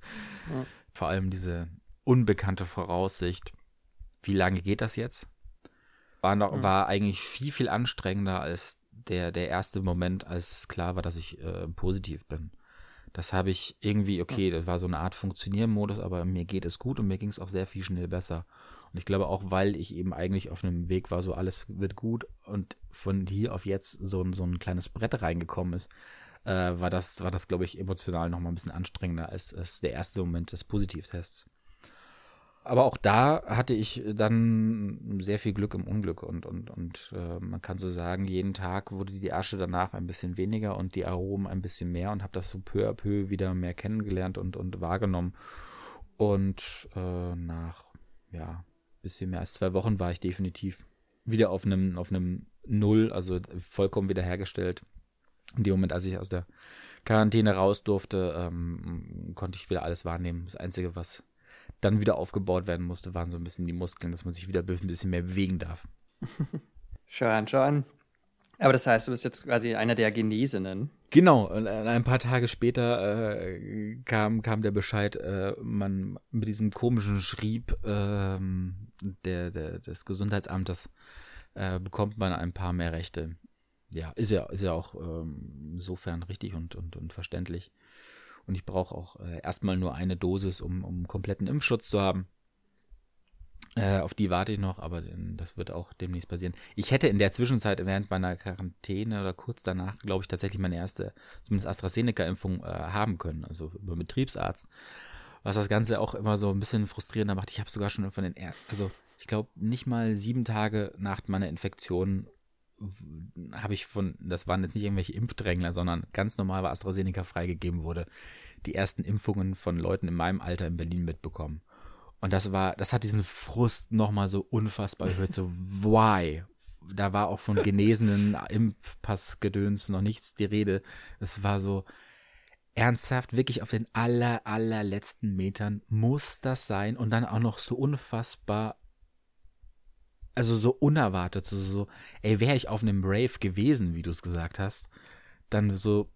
Ja. Vor allem diese unbekannte Voraussicht. Wie lange geht das jetzt? War, noch, Mhm. war eigentlich viel, viel anstrengender als der, der erste Moment, als es klar war, dass ich äh, positiv bin. Das habe ich irgendwie, okay, das war so eine Art Funktionieren-Modus, aber mir geht es gut und mir ging es auch sehr viel schnell besser. Und ich glaube auch, weil ich eben eigentlich auf einem Weg war, so alles wird gut und von hier auf jetzt so, ein- so ein kleines Brett reingekommen ist, äh, war das, war das, glaube ich, emotional noch mal ein bisschen anstrengender als, als der erste Moment des Positivtests. Aber auch da hatte ich dann sehr viel Glück im Unglück und, und, und äh, man kann so sagen, jeden Tag wurde die Asche danach ein bisschen weniger und die Aromen ein bisschen mehr und habe das so peu à peu wieder mehr kennengelernt und, und wahrgenommen. Und äh, nach, ja, bisschen mehr als zwei Wochen war ich definitiv wieder auf einem, auf einem Null, also vollkommen wiederhergestellt. In dem Moment, als ich aus der Quarantäne raus durfte, ähm, konnte ich wieder alles wahrnehmen. Das Einzige, was dann wieder aufgebaut werden musste, waren so ein bisschen die Muskeln, dass man sich wieder ein bisschen mehr bewegen darf. Schon, schon. Aber das heißt, du bist jetzt quasi einer der Genesenen. Genau, und ein paar Tage später äh, kam, kam der Bescheid, äh, man mit diesem komischen Schrieb ähm, der, der, des Gesundheitsamtes äh, bekommt man ein paar mehr Rechte. Ja, ist ja, ist ja auch ähm, insofern richtig und, und, und verständlich. Und ich brauche auch äh, erstmal nur eine Dosis, um, um kompletten Impfschutz zu haben. Äh, auf die warte ich noch, aber ähm, das wird auch demnächst passieren. Ich hätte in der Zwischenzeit während meiner Quarantäne oder kurz danach, glaube ich, tatsächlich meine erste, zumindest AstraZeneca-Impfung äh, haben können, also über Betriebsarzt. Was das Ganze auch immer so ein bisschen frustrierender macht. Ich habe sogar schon von den, er also ich glaube, nicht mal sieben Tage nach meiner Infektion habe ich von, das waren jetzt nicht irgendwelche Impfdrängler, sondern ganz normal, weil AstraZeneca freigegeben wurde, die ersten Impfungen von Leuten in meinem Alter in Berlin mitbekommen. Und das war, das hat diesen Frust nochmal so unfassbar gehört, so why? Da war auch von genesenen Impfpassgedöns noch nichts die Rede. Es war so ernsthaft, wirklich auf den aller, allerletzten Metern muss das sein und dann auch noch so unfassbar, also so unerwartet, so, so ey, wäre ich auf einem Rave gewesen, wie du es gesagt hast, dann so,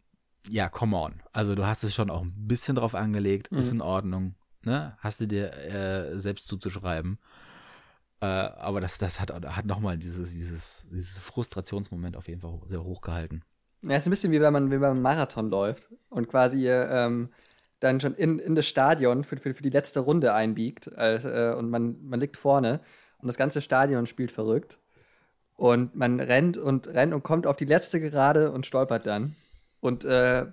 ja, come on. Also du hast es schon auch ein bisschen drauf angelegt, ist in Ordnung, ne? Hast du dir äh, selbst zuzuschreiben. Äh, aber das, das hat, hat nochmal dieses, dieses, dieses Frustrationsmoment auf jeden Fall sehr hoch gehalten. Ja, ist ein bisschen wie wenn man, wenn man einen Marathon läuft und quasi ähm, dann schon in, in das Stadion für, für, für die letzte Runde einbiegt äh, und man, man liegt vorne und das ganze Stadion spielt verrückt und man rennt und rennt und kommt auf die letzte Gerade und stolpert dann und äh,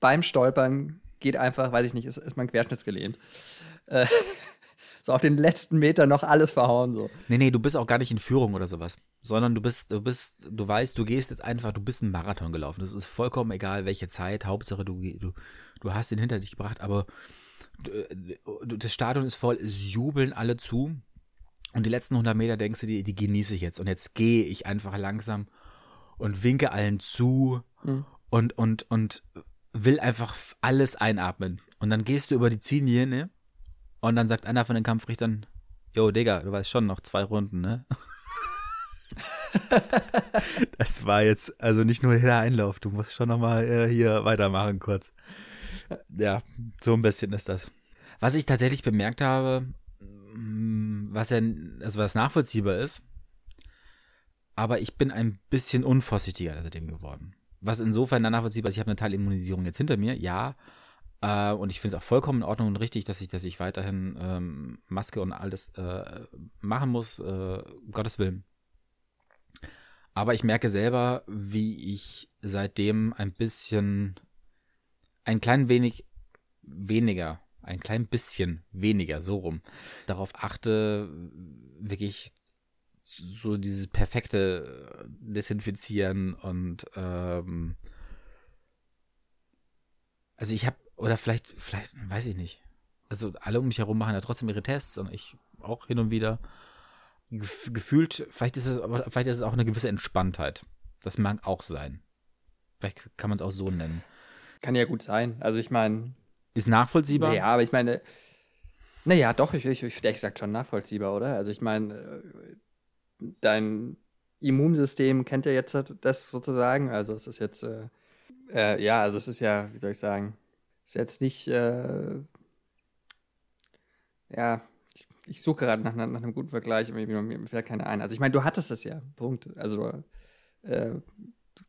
beim Stolpern geht einfach, weiß ich nicht, ist, ist man querschnittsgelehnt. Äh, so auf den letzten Meter noch alles verhauen so. Nee, nee, du bist auch gar nicht in Führung oder sowas, sondern du bist, du bist, du weißt, du gehst jetzt einfach, du bist einen Marathon gelaufen. Das ist vollkommen egal, welche Zeit, Hauptsache du, du, du hast ihn hinter dich gebracht, aber du, das Stadion ist voll, es jubeln alle zu und die letzten 100 Meter denkst du dir, die genieße ich jetzt und jetzt gehe ich einfach langsam und winke allen zu Mhm. und, und, und will einfach alles einatmen. Und dann gehst du über die Ziellinie, ne? Und dann sagt einer von den Kampfrichtern, Jo, Digga, du weißt schon, noch zwei Runden, ne? das war jetzt also nicht nur der Einlauf, du musst schon nochmal äh, hier weitermachen kurz. Ja, so ein bisschen ist das. Was ich tatsächlich bemerkt habe, was ja, also was nachvollziehbar ist, aber ich bin ein bisschen unvorsichtiger seitdem geworden. Was insofern dann nachvollziehbar ist, ich habe eine Teilimmunisierung jetzt hinter mir, ja, äh, und ich finde es auch vollkommen in Ordnung und richtig, dass ich, dass ich weiterhin ähm, Maske und alles äh, machen muss, äh, Gottes Willen. Aber ich merke selber, wie ich seitdem ein bisschen, ein klein wenig weniger, ein klein bisschen weniger, so rum, darauf achte, wirklich so dieses perfekte Desinfizieren und ähm, also ich habe oder vielleicht, vielleicht, weiß ich nicht. Also alle um mich herum machen ja trotzdem ihre Tests und ich auch hin und wieder. gef gefühlt, vielleicht ist es, vielleicht ist es auch eine gewisse Entspanntheit. Das mag auch sein. Vielleicht kann man es auch so nennen. Kann ja gut sein. Also ich meine. Ist nachvollziehbar? Ja, aber ich meine. Naja, doch, ich, ich, ich, ich sag schon nachvollziehbar, oder? Also ich meine, äh, dein Immunsystem kennt ja jetzt das sozusagen. Also es ist jetzt, äh, äh, ja, also es ist ja, wie soll ich sagen, ist jetzt nicht, äh, ja, ich, ich suche gerade nach, nach, einem guten Vergleich, aber mir, mir fällt keiner ein. Also ich meine, du hattest es ja, Punkt. Also, äh,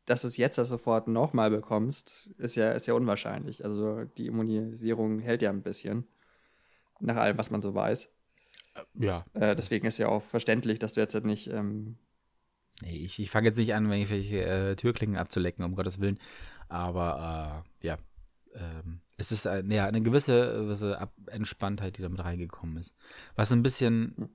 dass du es jetzt sofort nochmal bekommst, ist ja, ist ja unwahrscheinlich. Also die Immunisierung hält ja ein bisschen, nach allem, was man so weiß. Ja. Äh, deswegen ist ja auch verständlich, dass du jetzt halt nicht ähm, Nee, ich, ich fange jetzt nicht an, irgendwelche äh, Türklingen abzulecken, um Gottes Willen. Aber äh, ja, ähm, es ist äh, ja, eine gewisse, gewisse Ab Entspanntheit, die damit reingekommen ist. Was ein bisschen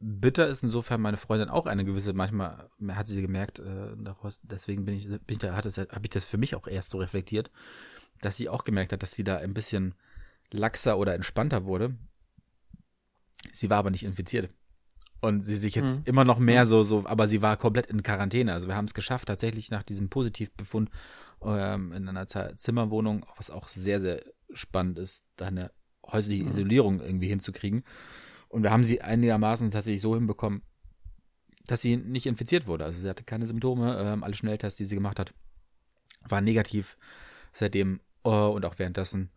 bitter ist, insofern meine Freundin auch eine gewisse, manchmal hat sie gemerkt, äh, daraus, deswegen bin ich, bin ich da, hat es, habe ich das für mich auch erst so reflektiert, dass sie auch gemerkt hat, dass sie da ein bisschen laxer oder entspannter wurde. Sie war aber nicht infiziert und sie sich jetzt mhm. immer noch mehr so, so, aber sie war komplett in Quarantäne. Also wir haben es geschafft, tatsächlich nach diesem Positivbefund ähm, in einer Z Zimmerwohnung, was auch sehr, sehr spannend ist, da eine häusliche mhm. Isolierung irgendwie hinzukriegen. Und wir haben sie einigermaßen tatsächlich so hinbekommen, dass sie nicht infiziert wurde. Also sie hatte keine Symptome. Ähm, alle Schnelltests, die sie gemacht hat, waren negativ seitdem äh, und auch währenddessen.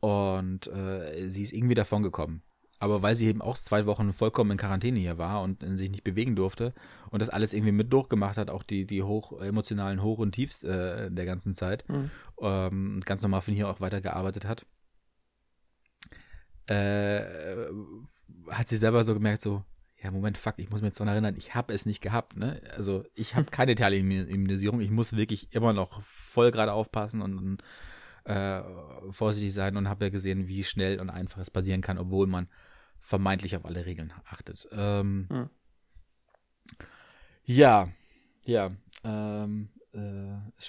Und äh, sie ist irgendwie davon gekommen. Aber weil sie eben auch zwei Wochen vollkommen in Quarantäne hier war und sich nicht bewegen durfte und das alles irgendwie mit durchgemacht hat, auch die, die hoch, emotionalen Hoch- und Tiefs äh, der ganzen Zeit mhm. ähm, und ganz normal von hier auch weitergearbeitet hat, äh, hat sie selber so gemerkt, so, ja, Moment, fuck, ich muss mich jetzt daran erinnern, ich habe es nicht gehabt, ne? Also ich habe keine Telemimmunisierung, ich muss wirklich immer noch voll gerade aufpassen und, äh, vorsichtig sein und habe ja gesehen, wie schnell und einfach es passieren kann, obwohl man vermeintlich auf alle Regeln achtet. Ähm, hm. Ja, ja. Ähm, äh,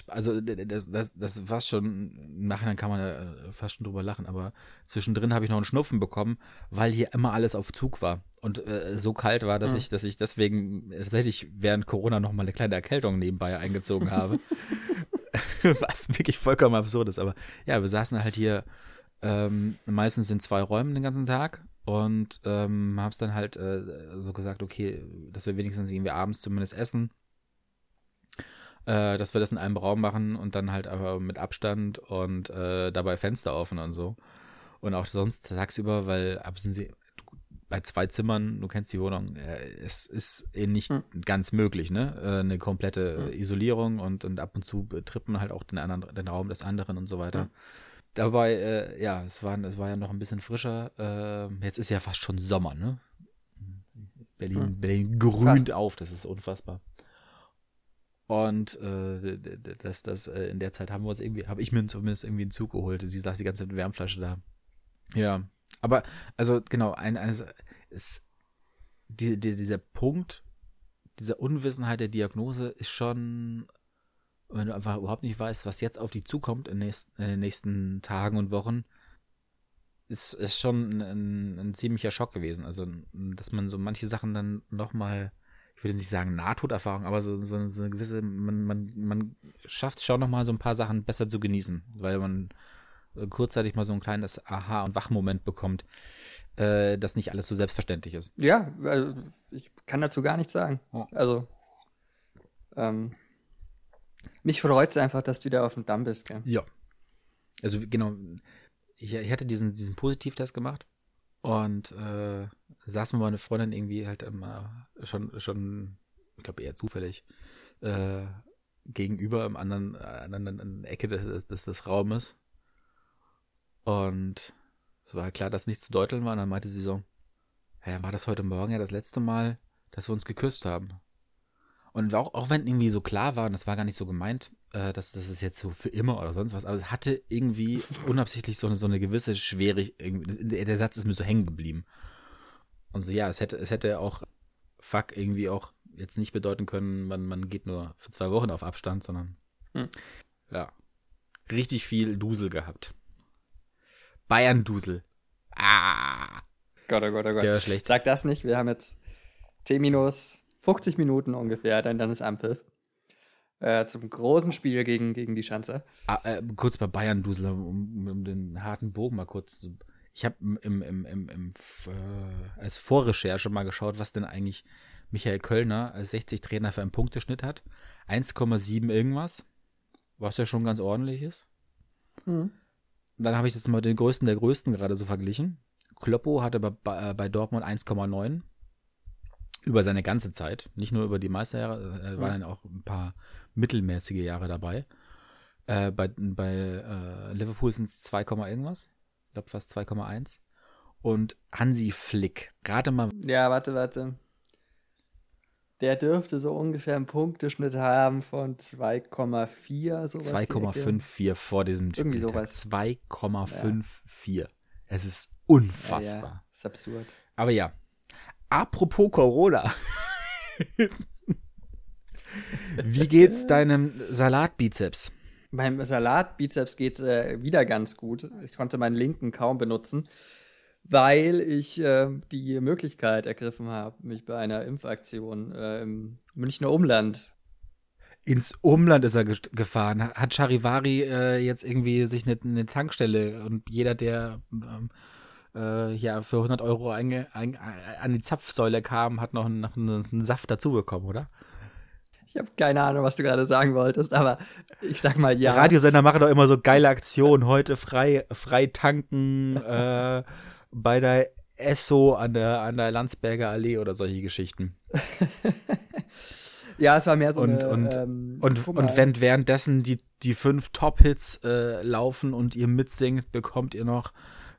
also das, das, das war schon, im Nachhinein kann man da fast schon drüber lachen, aber zwischendrin habe ich noch einen Schnupfen bekommen, weil hier immer alles auf Zug war und äh, so kalt war, dass hm. ich, dass ich deswegen tatsächlich während Corona noch mal eine kleine Erkältung nebenbei eingezogen habe. Was wirklich vollkommen absurd ist, aber ja, wir saßen halt hier ähm, meistens in zwei Räumen den ganzen Tag und ähm, haben es dann halt äh, so gesagt, okay, dass wir wenigstens irgendwie abends zumindest essen, äh, dass wir das in einem Raum machen und dann halt aber mit Abstand und äh, dabei Fenster offen und so. Und auch sonst tagsüber, weil ab sind sie bei zwei Zimmern, du kennst die Wohnung, äh, es ist eh nicht hm. ganz möglich, ne? Äh, eine komplette hm. Isolierung und, und ab und zu man halt auch den anderen, den Raum des anderen und so weiter. Hm. Dabei, äh, ja, es war, es war ja noch ein bisschen frischer. Äh, jetzt ist ja fast schon Sommer, ne? Berlin, hm. Berlin grünt fast. auf, das ist unfassbar. Und äh, das, das, äh, in der Zeit haben wir uns irgendwie, habe ich mir zumindest irgendwie einen Zug geholt. Sie saß die ganze Zeit mit Wärmflasche da. Ja. Aber, also, genau, ein, ein ist, die, die, dieser Punkt, dieser Unwissenheit der Diagnose ist schon wenn du einfach überhaupt nicht weißt, was jetzt auf dich zukommt in, nächst, in den nächsten Tagen und Wochen, ist, ist schon ein, ein, ziemlicher Schock gewesen. Also, dass man so manche Sachen dann nochmal, ich würde nicht sagen Nahtoderfahrung, aber so, so, so eine gewisse, man, man, man schafft es schon nochmal so ein paar Sachen besser zu genießen, weil man kurzzeitig mal so ein kleines Aha- und Wachmoment bekommt, äh, dass nicht alles so selbstverständlich ist. Ja, also ich kann dazu gar nichts sagen. Also, ähm, mich freut es einfach, dass du wieder auf dem Damm bist, gell? Ja. Also genau, ich, ich hatte diesen, diesen Positivtest gemacht und äh, saß mit meiner Freundin irgendwie halt immer schon, schon, ich glaube eher zufällig, äh, gegenüber im anderen, anderen Ecke des, des, des Raumes. Und es war klar, dass nichts zu deuteln war. Und dann meinte sie so, ja, war das heute Morgen ja das letzte Mal, dass wir uns geküsst haben. Und auch, auch wenn irgendwie so klar war, und das war gar nicht so gemeint, äh, dass das ist jetzt so für immer oder sonst was, aber es hatte irgendwie unabsichtlich so eine, so eine gewisse Schwere, der Satz ist mir so hängen geblieben. Und so, ja, es hätte, es hätte auch fuck irgendwie auch jetzt nicht bedeuten können, man, man geht nur für zwei Wochen auf Abstand, sondern hm. ja, richtig viel Dusel gehabt. Bayern-Dusel. Ah. Gott, oh Gott, oh Gott. Der war schlecht. Sag das nicht, wir haben jetzt T minus 50 Minuten ungefähr, dann, dann ist Ampfiff. Äh, zum großen Spiel gegen, gegen die Schanze. Ah, äh, kurz bei Bayern, Dusel, um, um, den harten Bogen mal kurz zu. Ich habe im, im, im, im, äh, als Vorrecherche mal geschaut, was denn eigentlich Michael Kölner als 60-Trainer für einen Punkteschnitt hat. 1,7 irgendwas, was ja schon ganz ordentlich ist. Mhm. Dann habe ich jetzt mal den größten der größten gerade so verglichen. Kloppo hatte bei, bei Dortmund 1,9 über seine ganze Zeit, nicht nur über die Meisterjahre, er war dann auch ein paar mittelmäßige Jahre dabei. Äh, bei bei äh, Liverpool sind es 2, irgendwas. Ich glaube fast 2,1. Und Hansi Flick, rate mal. Ja, warte, warte. Der dürfte so ungefähr einen Punkteschnitt haben von 2,4. 2,54 vor diesem Irgendwie sowas. 2,54. Ja. Es ist unfassbar. Ja, ja. Ist absurd. Aber ja, apropos Corona. Wie geht's deinem Salatbizeps? Beim Salatbizeps geht's äh, wieder ganz gut. Ich konnte meinen linken kaum benutzen, weil ich äh, die Möglichkeit ergriffen habe, mich bei einer Impfaktion äh, im Münchner Umland ins Umland ist er gefahren. Hat Charivari äh, jetzt irgendwie sich eine, eine, Tankstelle und jeder, der ähm, äh, ja für 100 Euro ein, ein, an die Zapfsäule kam, hat noch, noch einen, einen Saft dazu bekommen, oder? Ich habe keine Ahnung, was du gerade sagen wolltest, aber ich sag mal ja. Radiosender machen doch immer so geile Aktionen. Heute frei, frei tanken äh, bei der Esso an der, an der Landsberger Allee oder solche Geschichten. ja, es war mehr so und, eine, und, ähm, und, und wenn währenddessen die, die fünf Top-Hits äh, laufen und ihr mitsingt, bekommt ihr noch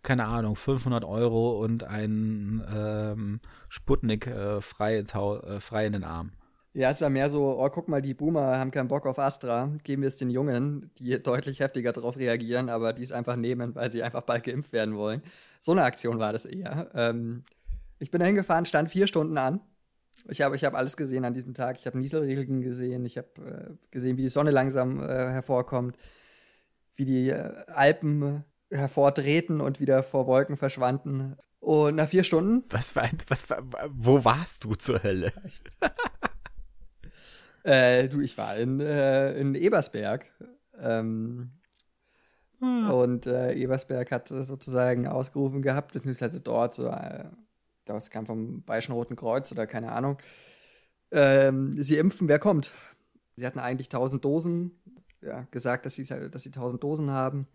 keine Ahnung, 500 Euro und ein ähm, Sputnik äh, frei, ins Haus, äh, frei in den Arm. Ja, es war mehr so, oh, guck mal, die Boomer haben keinen Bock auf Astra, geben wir es den Jungen, die deutlich heftiger darauf reagieren, aber die es einfach nehmen, weil sie einfach bald geimpft werden wollen. So eine Aktion war das eher. Ähm, ich bin da hingefahren, stand vier Stunden an. Ich habe ich hab alles gesehen an diesem Tag. Ich habe Nieselregeln gesehen, ich habe äh, gesehen, wie die Sonne langsam äh, hervorkommt, wie die äh, Alpen hervordrehten und wieder vor Wolken verschwanden. Und nach vier Stunden. Was war, was war, wo warst du zur Hölle? äh, du, ich war in, äh, in Ebersberg. Ähm, hm. Und äh, Ebersberg hat sozusagen ausgerufen gehabt, beziehungsweise dort so, äh, das kam vom Bayerischen Roten Kreuz oder keine Ahnung. Ähm, sie impfen, wer kommt. Sie hatten eigentlich 1000 Dosen, ja, gesagt, dass sie, dass sie 1000 Dosen haben.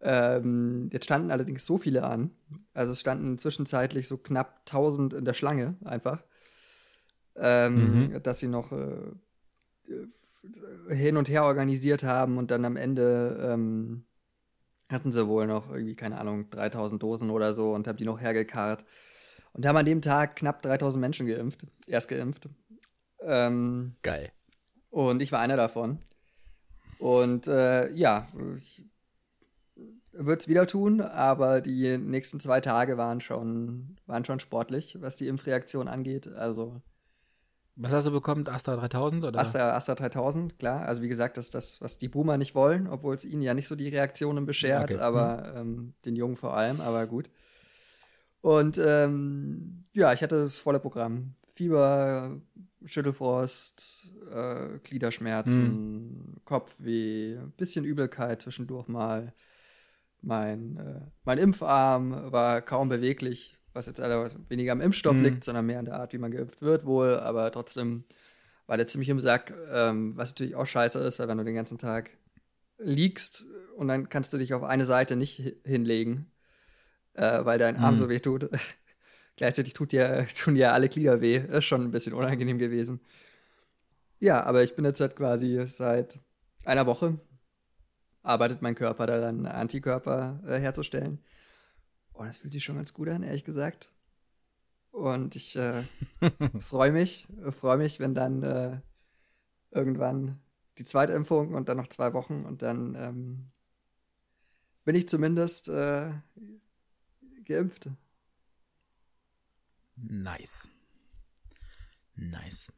Ähm, jetzt standen allerdings so viele an. Also es standen zwischenzeitlich so knapp 1000 in der Schlange einfach. Ähm, mhm. Dass sie noch äh, hin und her organisiert haben und dann am Ende ähm, hatten sie wohl noch irgendwie, keine Ahnung, 3000 Dosen oder so und haben die noch hergekarrt. Und haben an dem Tag knapp 3000 Menschen geimpft, erst geimpft. Ähm, Geil. Und ich war einer davon. Und äh, ja, ich wird es wieder tun, aber die nächsten zwei Tage waren schon, waren schon sportlich, was die Impfreaktion angeht. Also. Was hast du bekommen? Astra 3000 oder? Astra, Astra 3000, klar. Also wie gesagt, das ist das, was die Boomer nicht wollen, obwohl es ihnen ja nicht so die Reaktionen beschert, okay. aber mhm. ähm, den Jungen vor allem, aber gut. Und ähm, ja, ich hatte das volle Programm. Fieber, Schüttelfrost, äh, Gliederschmerzen, mhm. Kopfweh, bisschen Übelkeit zwischendurch mal. Mein, äh, mein Impfarm war kaum beweglich, was jetzt weniger am Impfstoff mhm. liegt, sondern mehr an der Art, wie man geimpft wird, wohl. Aber trotzdem war der ziemlich im Sack, ähm, was natürlich auch scheiße ist, weil wenn du den ganzen Tag liegst und dann kannst du dich auf eine Seite nicht hinlegen, äh, weil dein Arm mhm. so weh tut. Gleichzeitig tut dir, tun dir alle Glieder weh. Ist schon ein bisschen unangenehm gewesen. Ja, aber ich bin jetzt halt quasi seit einer Woche arbeitet mein Körper daran, Antikörper äh, herzustellen. Und das fühlt sich schon ganz gut an, ehrlich gesagt. Und ich äh, freue mich, freue mich, wenn dann äh, irgendwann die zweite Impfung und dann noch zwei Wochen und dann ähm, bin ich zumindest äh, geimpft. Nice. Nice.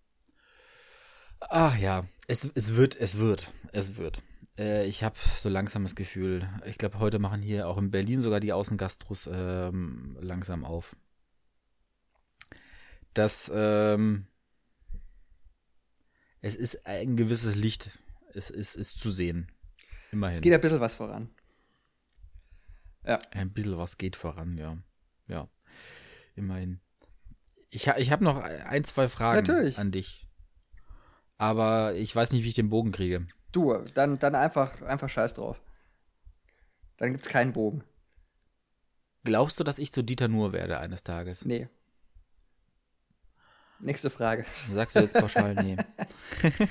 Ach ja, es, es wird, es wird, es wird. Äh, ich habe so langsam das Gefühl, ich glaube, heute machen hier auch in Berlin sogar die Außengastros ähm, langsam auf. dass ähm, es ist ein gewisses Licht. Es ist, ist zu sehen. Immerhin. Es geht ein bisschen was voran. Ja. Ein bisschen was geht voran, ja. Ja. Immerhin. Ich, ich habe noch ein, zwei Fragen Natürlich. an dich. Aber ich weiß nicht, wie ich den Bogen kriege. Du, dann, dann einfach, einfach scheiß drauf. Dann gibt's keinen Bogen. Glaubst du, dass ich zu Dieter Nuhr werde eines Tages? Nee. Nächste Frage. Sagst du jetzt pauschal nee.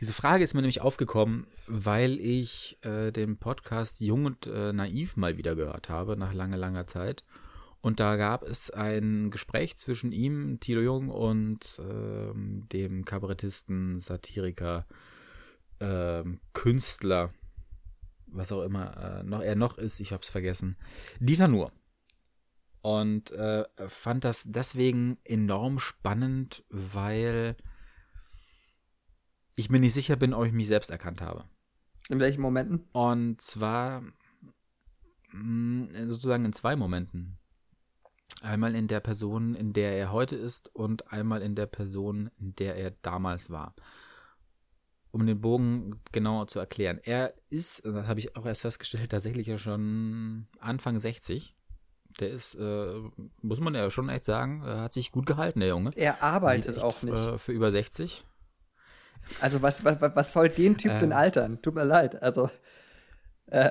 Diese Frage ist mir nämlich aufgekommen, weil ich äh, den Podcast Jung und äh, Naiv mal wieder gehört habe, nach langer, langer Zeit. Und da gab es ein Gespräch zwischen ihm, Thilo Jung, und ähm, dem Kabarettisten, Satiriker, ähm, Künstler, was auch immer äh, noch er noch ist, ich hab's vergessen, Dieter Nuhr. Und äh, fand das deswegen enorm spannend, weil ich mir nicht sicher bin, ob ich mich selbst erkannt habe. In welchen Momenten? Und zwar mh, mm, sozusagen in zwei Momenten. Einmal in der Person, in der er heute ist und einmal in der Person, in der er damals war. Um den Bogen genauer zu erklären. Er ist, das habe ich auch erst festgestellt, tatsächlich ja schon Anfang 60. Der ist, äh, muss man ja schon echt sagen, hat sich gut gehalten, der Junge. Er arbeitet echt, auch nicht. Äh, für über 60. Also was, was, was soll den Typ äh, denn altern? Tut mir leid. Also äh,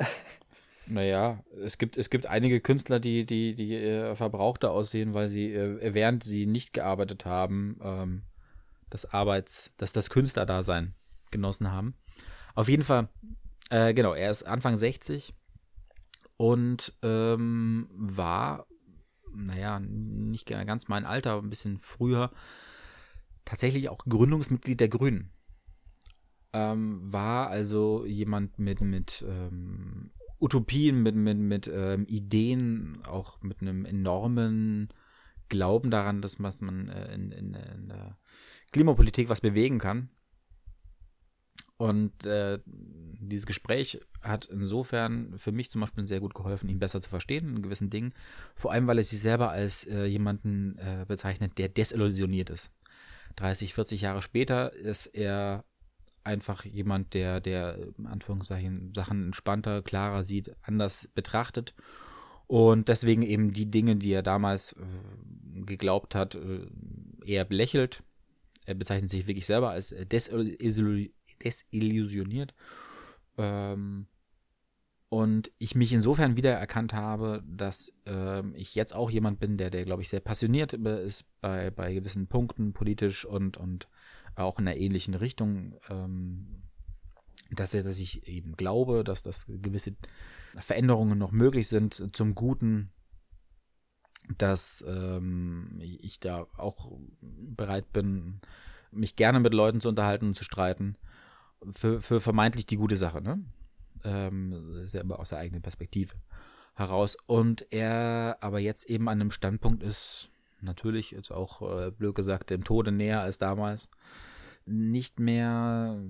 naja, es gibt, es gibt einige Künstler, die, die, die äh, verbrauchter aussehen, weil sie, äh, während sie nicht gearbeitet haben, ähm, das Arbeits-, das, das Künstlerdasein genossen haben. Auf jeden Fall, äh, genau, er ist Anfang 60 und ähm, war, naja, nicht ganz mein Alter, aber ein bisschen früher, tatsächlich auch Gründungsmitglied der Grünen. Ähm, war also jemand mit, mit ähm, Utopien, mit, mit, mit ähm, Ideen, auch mit einem enormen Glauben daran, dass man äh, in, in, in der Klimapolitik was bewegen kann. Und äh, dieses Gespräch hat insofern für mich zum Beispiel sehr gut geholfen, ihn besser zu verstehen in gewissen Dingen. Vor allem, weil er sich selber als äh, jemanden äh, bezeichnet, der desillusioniert ist. 30, 40 Jahre später ist er einfach jemand, der, der in Anführungszeichen Sachen entspannter, klarer sieht, anders betrachtet und deswegen eben die Dinge, die er damals äh, geglaubt hat, äh, eher belächelt. Er bezeichnet sich wirklich selber als desillusioniert. Ähm, und ich mich insofern wiedererkannt habe, dass äh, ich jetzt auch jemand bin, der, der glaube ich, sehr passioniert ist bei, bei gewissen Punkten politisch und, und auch in einer ähnlichen Richtung, ähm, dass, dass ich eben glaube, dass das gewisse Veränderungen noch möglich sind zum Guten, dass ähm, ich da auch bereit bin, mich gerne mit Leuten zu unterhalten und zu streiten, für, für vermeintlich die gute Sache, ne? Ähm, sehr immer aus der eigenen Perspektive heraus. Und er aber jetzt eben an einem Standpunkt ist, natürlich jetzt auch äh, blöd gesagt dem Tode näher als damals, nicht mehr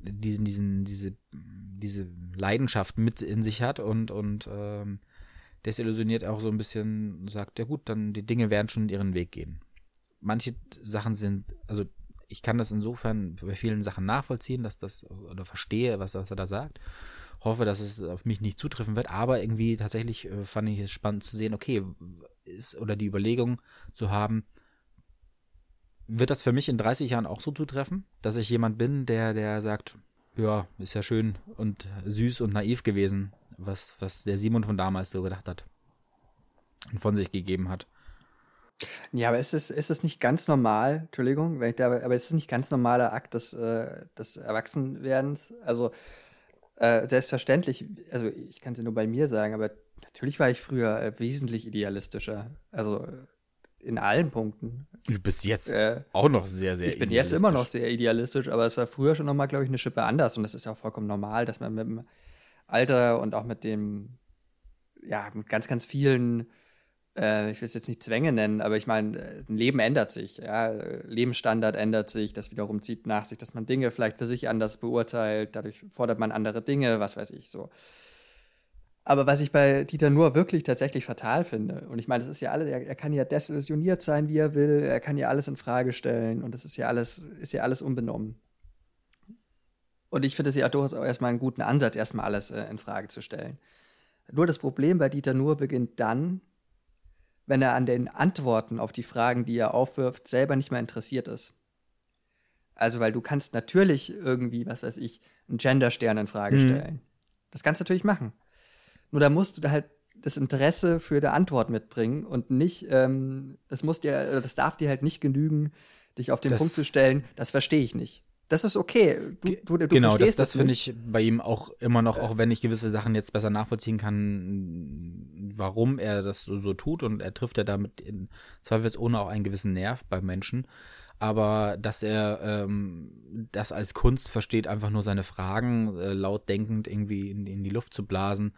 diesen, diesen, diese, diese Leidenschaft mit in sich hat und, und ähm, desillusioniert auch so ein bisschen sagt, ja gut, dann die Dinge werden schon ihren Weg gehen. Manche Sachen sind, also ich kann das insofern bei vielen Sachen nachvollziehen, dass das oder verstehe, was, was er da sagt. Hoffe, dass es auf mich nicht zutreffen wird, aber irgendwie tatsächlich äh, fand ich es spannend zu sehen, okay, ist oder die Überlegung zu haben, wird das für mich in 30 Jahren auch so zutreffen, dass ich jemand bin, der, der sagt, ja, ist ja schön und süß und naiv gewesen, was, was der Simon von damals so gedacht hat und von sich gegeben hat. Ja, aber ist es, ist es nicht ganz normal, Entschuldigung, wenn ich da, aber ist es nicht ganz normaler Akt des, äh, des Erwachsenwerdens? Also, äh, selbstverständlich, also ich kann es nur bei mir sagen, aber natürlich war ich früher äh, wesentlich idealistischer. Also in allen Punkten. Du bist jetzt äh, auch noch sehr, sehr Ich bin jetzt immer noch sehr idealistisch, aber es war früher schon nochmal, glaube ich, eine Schippe anders. Und das ist ja auch vollkommen normal, dass man mit dem Alter und auch mit dem, ja, mit ganz, ganz vielen, äh, ich will es jetzt nicht Zwänge nennen, aber ich meine, äh, ein Leben ändert sich. Ja? Lebensstandard ändert sich, das wiederum zieht nach sich, dass man Dinge vielleicht für sich anders beurteilt, dadurch fordert man andere Dinge, was weiß ich so. Aber was ich bei Dieter Nuhr wirklich tatsächlich fatal finde, und ich meine, das ist ja alles, er, er, kann ja desillusioniert sein, wie er will, er kann ja alles in Frage stellen und das ist ja alles, ist ja alles unbenommen. Und ich finde es ja durchaus auch erstmal einen guten Ansatz, erstmal alles äh, in Frage zu stellen. Nur das Problem bei Dieter Nuhr beginnt dann, wenn er an den Antworten auf die Fragen, die er aufwirft, selber nicht mehr interessiert ist. Also, weil du kannst natürlich irgendwie, was weiß ich, einen Genderstern in Frage mhm. stellen. Das kannst du natürlich machen. Nur da musst du halt das Interesse für die Antwort mitbringen und nicht, ähm, das muss dir, das darf dir halt nicht genügen, dich auf den das Punkt zu stellen, das verstehe ich nicht. Das ist okay. Du, du, du genau, das, das finde ich bei ihm auch immer noch, auch wenn ich gewisse Sachen jetzt besser nachvollziehen kann, warum er das so, so tut und er trifft ja damit in zweifelsohne auch einen gewissen Nerv bei Menschen. Aber dass er ähm, das als Kunst versteht, einfach nur seine Fragen äh, laut denkend irgendwie in, in die Luft zu blasen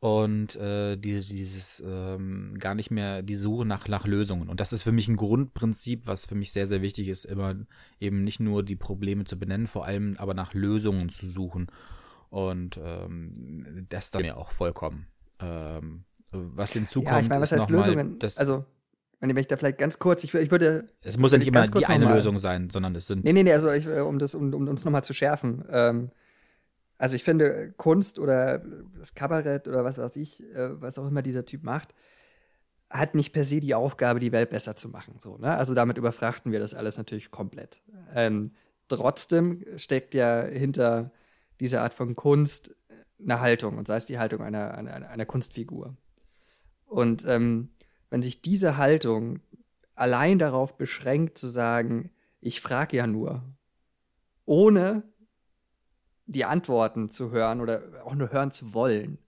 und äh, dieses, dieses ähm, gar nicht mehr die Suche nach, nach Lösungen. Und das ist für mich ein Grundprinzip, was für mich sehr, sehr wichtig ist, immer eben nicht nur die Probleme zu benennen, vor allem aber nach Lösungen zu suchen. Und ähm, das dann mir auch vollkommen. Ähm, was hinzukommt. Ja, ich meine, was heißt Lösungen? Mal, also, wenn ich da vielleicht ganz kurz, ich, ich würde. Es muss ja nicht immer die eine Lösung sein, sondern es sind. Nee, nee, nee, also ich, um, das, um, um uns nochmal zu schärfen. Ähm, also ich finde, Kunst oder das Kabarett oder was weiß ich, äh, was auch immer dieser Typ macht, hat nicht per se die Aufgabe, die Welt besser zu machen. So, ne? Also damit überfrachten wir das alles natürlich komplett. Ähm, trotzdem steckt ja hinter dieser Art von Kunst eine Haltung, und sei es die Haltung einer, einer, einer Kunstfigur. Und ähm, wenn sich diese Haltung allein darauf beschränkt zu sagen, ich frage ja nur, ohne die Antworten zu hören oder auch nur hören zu wollen,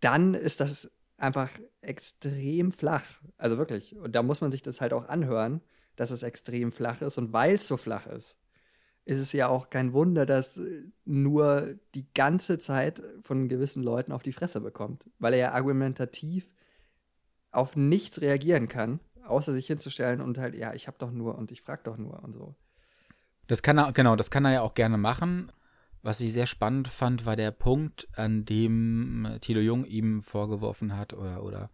dann ist das einfach extrem flach. Also wirklich. Und da muss man sich das halt auch anhören, dass es extrem flach ist. Und weil es so flach ist, ist es ja auch kein Wunder, dass nur die ganze Zeit von gewissen Leuten auf die Fresse bekommt. Weil er ja argumentativ auf nichts reagieren kann, außer sich hinzustellen und halt, ja, ich hab doch nur und ich frag doch nur und so. Das kann er, genau, das kann er ja auch gerne machen. Was ich sehr spannend fand, war der Punkt, an dem äh, Thilo Jung ihm vorgeworfen hat oder, oder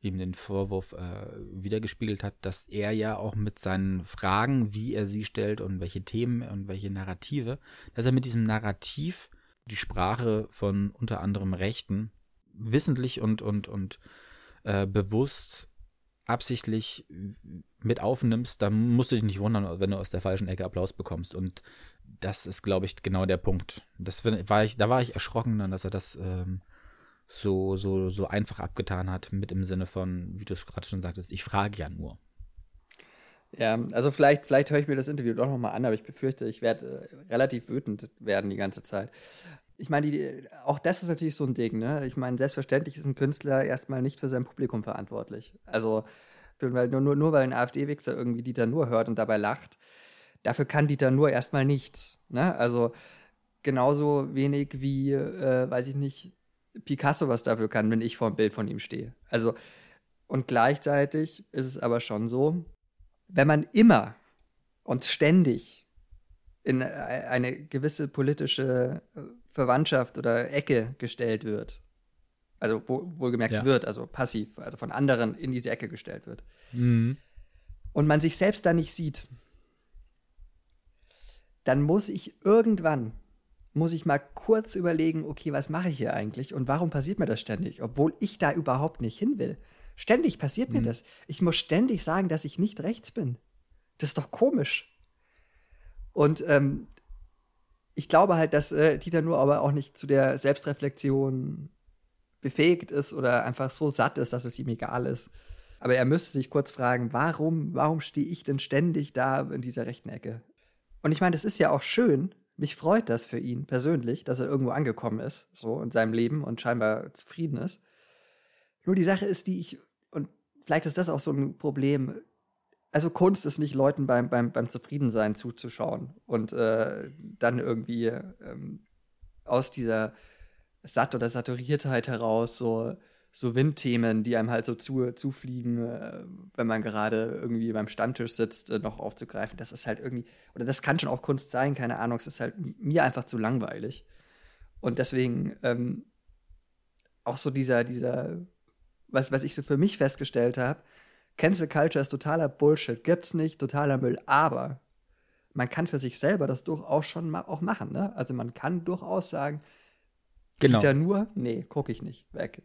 ihm den Vorwurf äh, wiedergespiegelt hat, dass er ja auch mit seinen Fragen, wie er sie stellt und welche Themen und welche Narrative, dass er mit diesem Narrativ die Sprache von unter anderem Rechten wissentlich und, und, und äh, bewusst absichtlich mit aufnimmst, dann musst du dich nicht wundern, wenn du aus der falschen Ecke Applaus bekommst. Und das ist, glaube ich, genau der Punkt. Das war ich, da war ich erschrocken, dann, dass er das ähm, so, so, so einfach abgetan hat, mit im Sinne von, wie du es gerade schon sagtest, ich frage ja nur. Ja, also vielleicht, vielleicht höre ich mir das Interview doch nochmal an, aber ich befürchte, ich werde äh, relativ wütend werden die ganze Zeit. Ich meine, auch das ist natürlich so ein Ding, ne? Ich meine, selbstverständlich ist ein Künstler erstmal nicht für sein Publikum verantwortlich. Also, nur, nur, nur weil ein AfD-Wichser irgendwie Dieter nur hört und dabei lacht, dafür kann Dieter nur erstmal nichts. Ne? Also genauso wenig wie, äh, weiß ich nicht, Picasso was dafür kann, wenn ich vor dem Bild von ihm stehe. Also, und gleichzeitig ist es aber schon so, wenn man immer und ständig in äh, eine gewisse politische äh, Verwandtschaft oder Ecke gestellt wird, also wohlgemerkt ja. wird, also passiv, also von anderen in diese Ecke gestellt wird, mhm. und man sich selbst da nicht sieht, dann muss ich irgendwann, muss ich mal kurz überlegen, okay, was mache ich hier eigentlich und warum passiert mir das ständig, obwohl ich da überhaupt nicht hin will. Ständig passiert mhm. mir das. Ich muss ständig sagen, dass ich nicht rechts bin. Das ist doch komisch. Und ähm, ich glaube halt, dass äh, Dieter nur aber auch nicht zu der Selbstreflexion befähigt ist oder einfach so satt ist, dass es ihm egal ist. Aber er müsste sich kurz fragen, warum, warum stehe ich denn ständig da in dieser rechten Ecke? Und ich meine, das ist ja auch schön. Mich freut das für ihn persönlich, dass er irgendwo angekommen ist, so in seinem Leben und scheinbar zufrieden ist. Nur die Sache ist, die ich, und vielleicht ist das auch so ein Problem, also Kunst ist nicht Leuten beim, beim, beim Zufriedensein zuzuschauen und äh, dann irgendwie ähm, aus dieser Satt- oder Saturiertheit heraus so so Windthemen, die einem halt so zu, zufliegen, äh, wenn man gerade irgendwie beim Stammtisch sitzt, äh, noch aufzugreifen. Das ist halt irgendwie, oder das kann schon auch Kunst sein, keine Ahnung, es ist halt mir einfach zu langweilig. Und deswegen ähm, auch so dieser, dieser, was, was ich so für mich festgestellt habe, Cancel Culture ist totaler Bullshit, gibt's nicht, totaler Müll, aber man kann für sich selber das durchaus schon ma auch machen, ne? Also man kann durchaus sagen, Genau. Dieter nur, nee, gucke ich nicht, weg.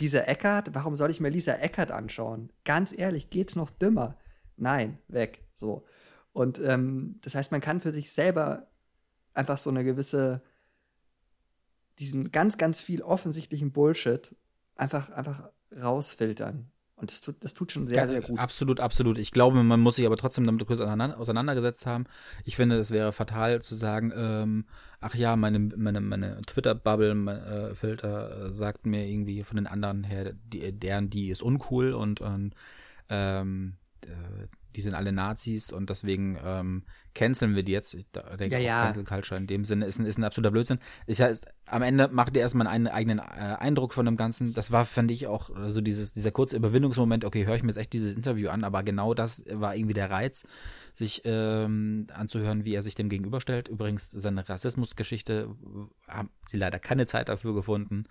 Lisa Eckert, warum soll ich mir Lisa Eckert anschauen? Ganz ehrlich, geht's noch dümmer? Nein, weg, so. Und ähm, das heißt, man kann für sich selber einfach so eine gewisse, diesen ganz, ganz viel offensichtlichen Bullshit einfach, einfach rausfiltern. Und das tut, das tut schon sehr, Ja, sehr gut. Absolut, absolut. Ich glaube, man muss sich aber trotzdem damit kurz auseinander- auseinandergesetzt haben. Ich finde, es wäre fatal zu sagen, ähm, ach ja, meine, meine, meine Twitter-Bubble-Filter äh, sagt mir irgendwie von den anderen her, die, deren, die ist uncool und, und ähm, äh, die sind alle Nazis und deswegen ähm, canceln wir die jetzt. Ich denke, Ja, auch ja. Cancel Culture in dem Sinne ist ein, ist ein absoluter Blödsinn. Ja, ist, am Ende macht ihr erstmal einen eigenen äh, Eindruck von dem Ganzen. Das war, fand ich, auch so dieses, dieser kurze Überwindungsmoment, okay, höre ich mir jetzt echt dieses Interview an, aber genau das war irgendwie der Reiz, sich ähm, anzuhören, wie er sich dem gegenüberstellt. Übrigens, seine Rassismusgeschichte äh, haben sie leider keine Zeit dafür gefunden.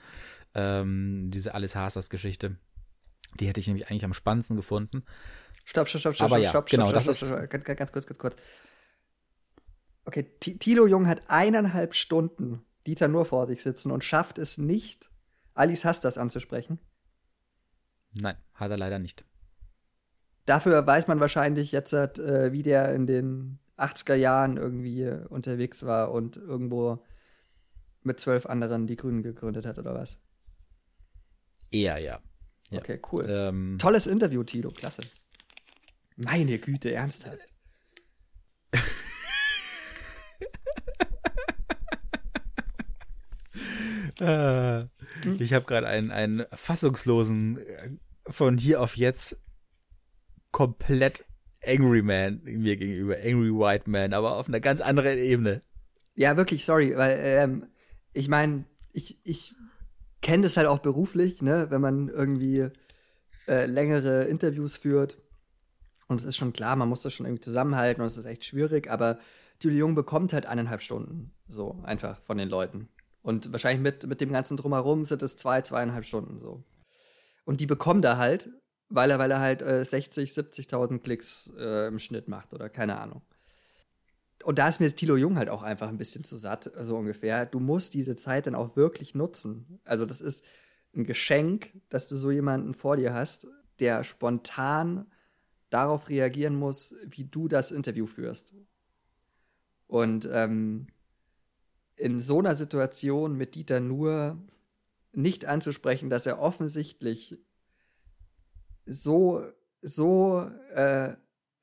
Ähm, diese Alice Hasas-Geschichte. Die hätte ich nämlich eigentlich am spannendsten gefunden. Stopp, stopp, stopp, stopp, Aber stopp, ja, stopp, genau, stopp, das stopp, ist- stopp, stopp, ganz, ganz kurz, ganz kurz. Okay, Ti- Thilo Jung hat eineinhalb Stunden Dieter nur vor sich sitzen und schafft es nicht, Alice Hastas anzusprechen. Nein, hat er leider nicht. Dafür weiß man wahrscheinlich jetzt, äh, wie der in den 80er Jahren irgendwie äh, unterwegs war und irgendwo mit zwölf anderen die Grünen gegründet hat, oder was? Eher, ja. Ja. Okay, cool. Ähm, Tolles Interview, Tilo, klasse. Meine Güte, ernsthaft. Äh, ich habe gerade einen, einen fassungslosen äh, von hier auf jetzt komplett Angry Man mir gegenüber, Angry White Man, aber auf einer ganz anderen Ebene. Ja, wirklich, sorry, weil ähm, ich meine, ich, ich kenne das halt auch beruflich, ne, wenn man irgendwie äh, längere Interviews führt. Und es ist schon klar, man muss das schon irgendwie zusammenhalten und es ist echt schwierig, aber Julie Jung bekommt halt eineinhalb Stunden so einfach von den Leuten. Und wahrscheinlich mit, mit dem ganzen Drumherum sind es zwei, zweieinhalb Stunden so. Und die bekommt er halt, weil er, weil er halt äh, 60, 70.000 Klicks äh, im Schnitt macht oder keine Ahnung. Und da ist mir Thilo Jung halt auch einfach ein bisschen zu satt, so ungefähr. Du musst diese Zeit dann auch wirklich nutzen. Also, das ist ein Geschenk, dass du so jemanden vor dir hast, der spontan darauf reagieren muss, wie du das Interview führst. Und ähm, in so einer Situation mit Dieter nur nicht anzusprechen, dass er offensichtlich so, so, äh,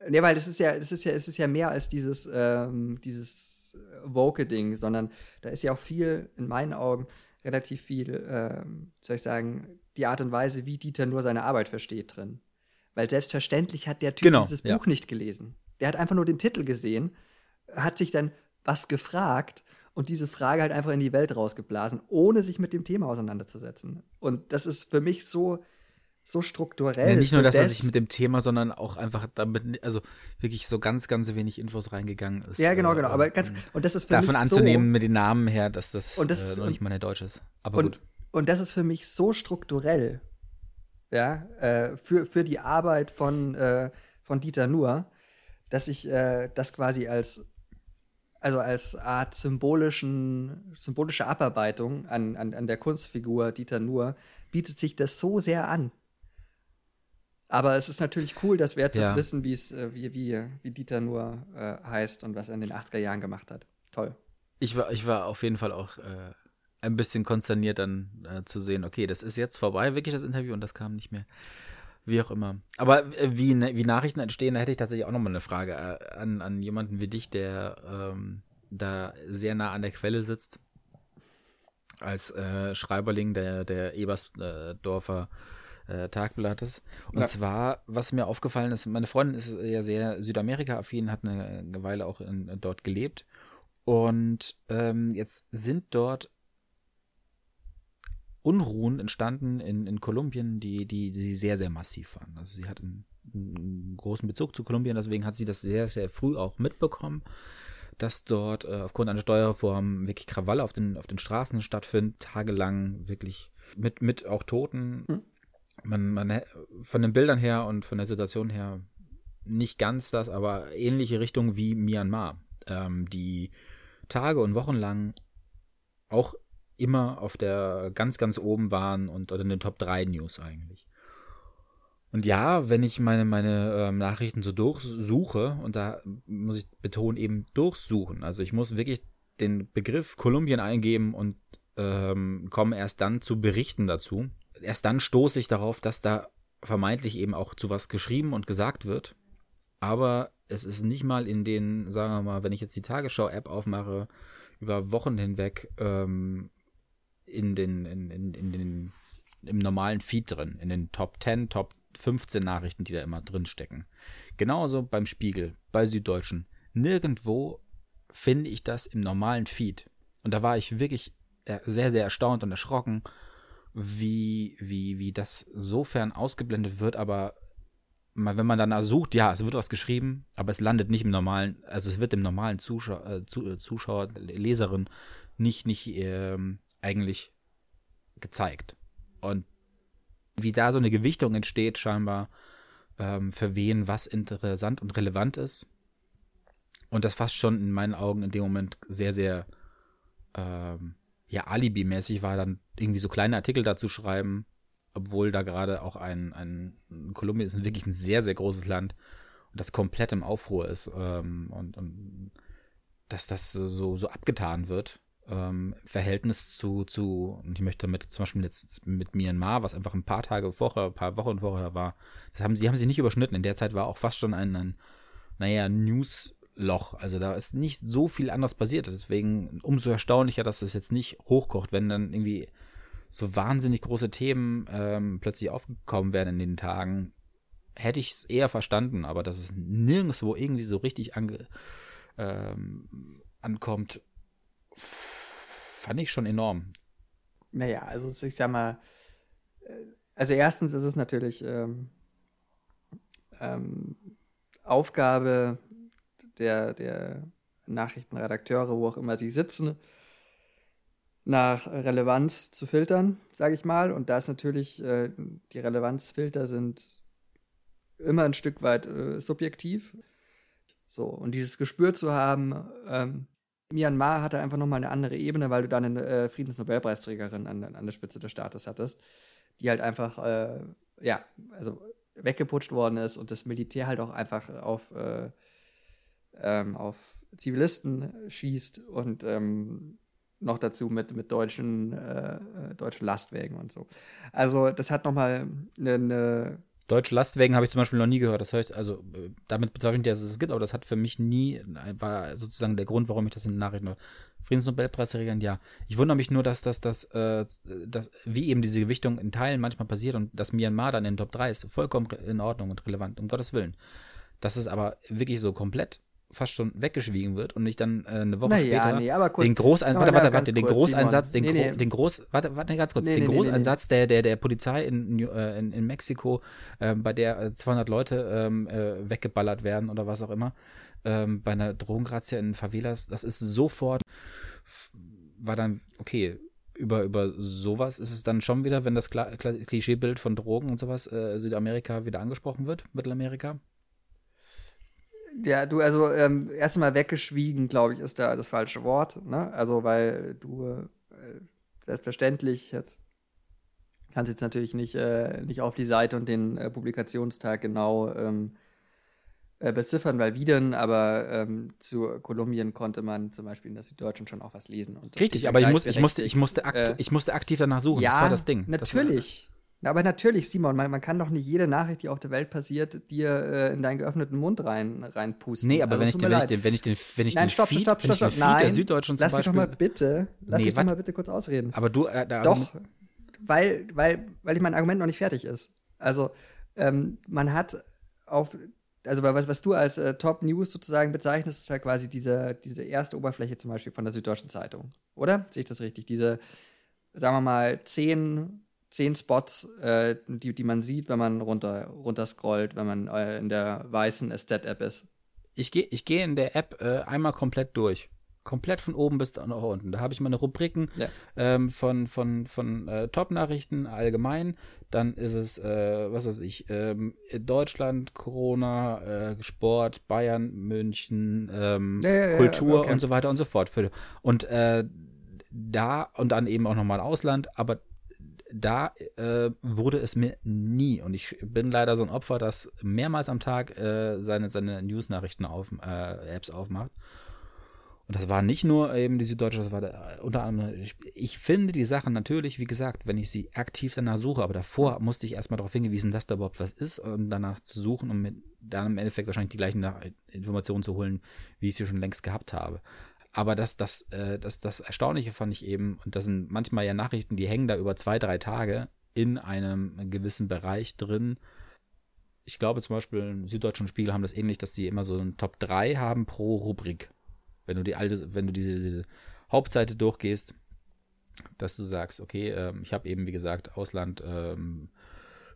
ne, weil es ist ja, es ist ja, es ist ja mehr als dieses, ähm, dieses Vocal-Ding, sondern da ist ja auch viel, in meinen Augen, relativ viel, ähm, soll ich sagen, die Art und Weise, wie Dieter nur seine Arbeit versteht drin. Weil selbstverständlich hat der Typ Genau, dieses ja. Buch nicht gelesen. Der hat einfach nur den Titel gesehen, hat sich dann was gefragt und diese Frage halt einfach in die Welt rausgeblasen, ohne sich mit dem Thema auseinanderzusetzen. Und das ist für mich so, so strukturell. Ja, nicht nur, dass er das- sich mit dem Thema, sondern auch einfach damit, also wirklich so ganz, ganz wenig Infos reingegangen ist. Ja, genau, äh, genau. Aber und- ganz, und das ist für davon mich anzunehmen mit den Namen her, dass das, Und das- äh, noch nicht mal der Deutsch ist. Aber und, gut. und das ist für mich so strukturell, ja, äh, für, für die Arbeit von, äh, von Dieter Nuhr, dass ich äh, das quasi als also als Art symbolischen, symbolische Abarbeitung an, an, an der Kunstfigur Dieter Nuhr bietet sich das so sehr an. Aber es ist natürlich cool, dass wir jetzt Ja. wissen, wie es, äh, wie, wie, wie Dieter Nuhr äh, heißt und was er in den 80er Jahren gemacht hat. Toll. Ich war, ich war auf jeden Fall auch äh, ein bisschen konsterniert dann äh, zu sehen, okay, das ist jetzt vorbei, wirklich das Interview und das kam nicht mehr. Wie auch immer. Aber äh, wie, ne- wie Nachrichten entstehen, da hätte ich tatsächlich auch nochmal eine Frage äh, an, an jemanden wie dich, der ähm, da sehr nah an der Quelle sitzt. Als Schreiberling der, der Ebersdorfer äh, Tagblattes. Und Ja. zwar, was mir aufgefallen ist, meine Freundin ist ja sehr Südamerika-affin, hat eine, Weile auch in, dort gelebt. Und ähm, jetzt sind dort Unruhen entstanden in, in Kolumbien, die, die, die sehr, sehr massiv waren. Also sie hat einen, einen großen Bezug zu Kolumbien, deswegen hat sie das sehr, sehr früh auch mitbekommen, dass dort äh, aufgrund einer Steuerreform wirklich Krawalle auf den, auf den Straßen stattfinden, tagelang wirklich mit, mit auch Toten. Hm. Man, man, von den Bildern her und von der Situation her nicht ganz das, aber ähnliche Richtung wie Myanmar, ähm, die Tage und Wochen lang auch immer auf der ganz, ganz oben waren und in den Top 3 News eigentlich. Und ja, wenn ich meine, meine ähm, Nachrichten so durchsuche, und da muss ich betonen, eben durchsuchen. Also ich muss wirklich den Begriff Kolumbien eingeben und ähm, komme erst dann zu Berichten dazu. Erst dann stoße ich darauf, dass da vermeintlich eben auch zu was geschrieben und gesagt wird. Aber es ist nicht mal in den, sagen wir mal, wenn ich jetzt die Tagesschau-App aufmache, über Wochen hinweg ähm, in den, in, in, in den, im normalen Feed drin, in den Top 10, Top 15 Nachrichten, die da immer drin stecken. Genauso beim Spiegel, bei Süddeutschen. Nirgendwo finde ich das im normalen Feed. Und da war ich wirklich äh, sehr, sehr erstaunt und erschrocken, wie, wie, wie das sofern ausgeblendet wird, aber wenn man danach sucht, ja, es wird was geschrieben, aber es landet nicht im normalen, also es wird dem normalen Zuschauer, äh, Zuschauer Leserin nicht, nicht ähm, eigentlich gezeigt. Und wie da so eine Gewichtung entsteht, scheinbar, ähm, für wen was interessant und relevant ist. Und das fast schon in meinen Augen in dem Moment sehr, sehr ähm, ja, Alibi-mäßig war, dann irgendwie so kleine Artikel dazu schreiben, obwohl da gerade auch ein, ein Kolumbien ist wirklich ein sehr, sehr großes Land und das komplett im Aufruhr ist ähm, und, und dass das so, so abgetan wird ähm, Verhältnis zu, zu, und ich möchte damit zum Beispiel jetzt mit Myanmar, was einfach ein paar Tage vorher, ein paar Wochen vorher war, das haben sie, haben sie nicht überschnitten. In der Zeit war auch fast schon ein, ein naja, Newsloch. Also da ist nicht so viel anders passiert. Deswegen umso erstaunlicher, dass das jetzt nicht hochkocht, wenn dann irgendwie so wahnsinnig große Themen ähm, plötzlich aufgekommen wären in den Tagen. Hätte ich es eher verstanden, aber dass es nirgendwo irgendwie so richtig ange, ähm, ankommt, fand ich schon enorm. Naja, also ich sag mal, äh, also erstens ist es natürlich ähm, ähm, Aufgabe der, der Nachrichtenredakteure, wo auch immer sie sitzen, nach Relevanz zu filtern, sage ich mal. Und da ist natürlich, äh, die Relevanzfilter sind immer ein Stück weit äh, subjektiv. So, und dieses Gespür zu haben, ähm, Myanmar hatte einfach nochmal eine andere Ebene, weil du da eine äh, Friedensnobelpreisträgerin an, an, der Spitze des Staates hattest, die halt einfach, äh, ja, also weggeputscht worden ist und das Militär halt auch einfach auf, äh, ähm, auf Zivilisten schießt und ähm, noch dazu mit, mit deutschen, äh, äh deutschen Lastwägen und so. Also das hat nochmal eine, eine Deutsche Lastwagen habe ich zum Beispiel noch nie gehört. Das heißt, also äh, damit bezweifle ich, dass es es gibt, aber das hat für mich nie, war sozusagen der Grund, warum ich das in den Nachrichten Friedensnobelpreisträgern, ja. Ich wundere mich nur, dass das, das, äh, das, wie eben diese Gewichtung in Teilen manchmal passiert und dass Myanmar dann in den Top 3 ist, vollkommen in Ordnung und relevant, um Gottes Willen. Dass es aber wirklich so komplett fast schon weggeschwiegen wird und ich dann äh, eine Woche naja, später nee, aber kurz, den Großeinsatz, warte, warte, warte, den Großeinsatz, den, nee, nee. den Groß, warte, warte ganz kurz, nee, den Großeinsatz der, der, der Polizei in, äh, in, in Mexiko, äh, bei der 200 Leute ähm, äh, weggeballert werden oder was auch immer, ähm, bei einer Drogenrazzia in Favelas, das ist sofort, war dann, okay, über, über sowas ist es dann schon wieder, wenn das Klischeebild von Drogen und sowas äh, Südamerika wieder angesprochen wird, Mittelamerika? Ja, du, also ähm, erstmal weggeschwiegen, glaube ich, ist da das falsche Wort. Ne? Also, weil du äh, selbstverständlich jetzt kannst jetzt natürlich nicht, äh, nicht auf die Seite und den äh, Publikationstag genau ähm, äh, beziffern, weil wie denn, aber ähm, zu Kolumbien konnte man zum Beispiel in der Süddeutschen schon auch was lesen. Richtig, aber ich, muss, ich, musste, ich, musste äh, ich musste aktiv danach suchen, ja, das war das Ding. Natürlich. Aber natürlich, Simon, man, man, kann doch nicht jede Nachricht, die auf der Welt passiert, dir äh, in deinen geöffneten Mund rein, reinpusten. Nee, aber also, wenn, ich den, wenn, ich den, wenn ich den, wenn ich Nein, den stopp, Feed, stopp, stopp, stopp, Feed Nein, der Süddeutschen zum lass Beispiel. Mich doch mal bitte, lass nee, mich doch mal bitte kurz ausreden. Aber du, äh, da, Doch, weil, weil, weil mein Argument noch nicht fertig ist. Also, ähm, man hat auf, also was, was du als äh, Top News sozusagen bezeichnest, ist ja quasi diese, diese erste Oberfläche zum Beispiel von der Süddeutschen Zeitung. Oder? Sehe ich das richtig? Diese, sagen wir mal, zehn zehn Spots, äh, die, die man sieht, wenn man runter, runter scrollt, wenn man äh, in der weißen Estate-App ist. ich gehe ich geh in der App äh, einmal komplett durch. Komplett von oben bis nach unten. Da habe ich meine Rubriken Ja. ähm, von, von, von äh, Top-Nachrichten allgemein. Dann ist es, äh, was weiß ich, ähm, Deutschland, Corona, äh, Sport, Bayern, München, ähm, Ja, ja, ja, Kultur okay. und so weiter und so fort. Für- Und äh, da und dann eben auch nochmal Ausland, aber da äh, wurde es mir nie und ich bin leider so ein Opfer, das mehrmals am Tag äh, seine, seine News-Nachrichten auf, äh, Apps aufmacht. Und das war nicht nur eben die Süddeutsche, das war da, unter anderem, ich, ich finde die Sachen natürlich, wie gesagt, wenn ich sie aktiv danach suche, aber davor musste ich erstmal darauf hingewiesen, dass da überhaupt was ist und danach zu suchen, um mit, dann im Endeffekt wahrscheinlich die gleichen Informationen zu holen, wie ich sie schon längst gehabt habe. Aber das, das, äh, das, das Erstaunliche fand ich eben, und das sind manchmal ja Nachrichten, die hängen da über zwei, drei Tage in einem gewissen Bereich drin. Ich glaube zum Beispiel im Süddeutschen Spiegel haben das ähnlich, dass die immer so ein Top 3 haben pro Rubrik. Wenn du die alte, wenn du diese, diese Hauptseite durchgehst, dass du sagst, okay, ähm, ich habe eben, wie gesagt, Ausland, ähm,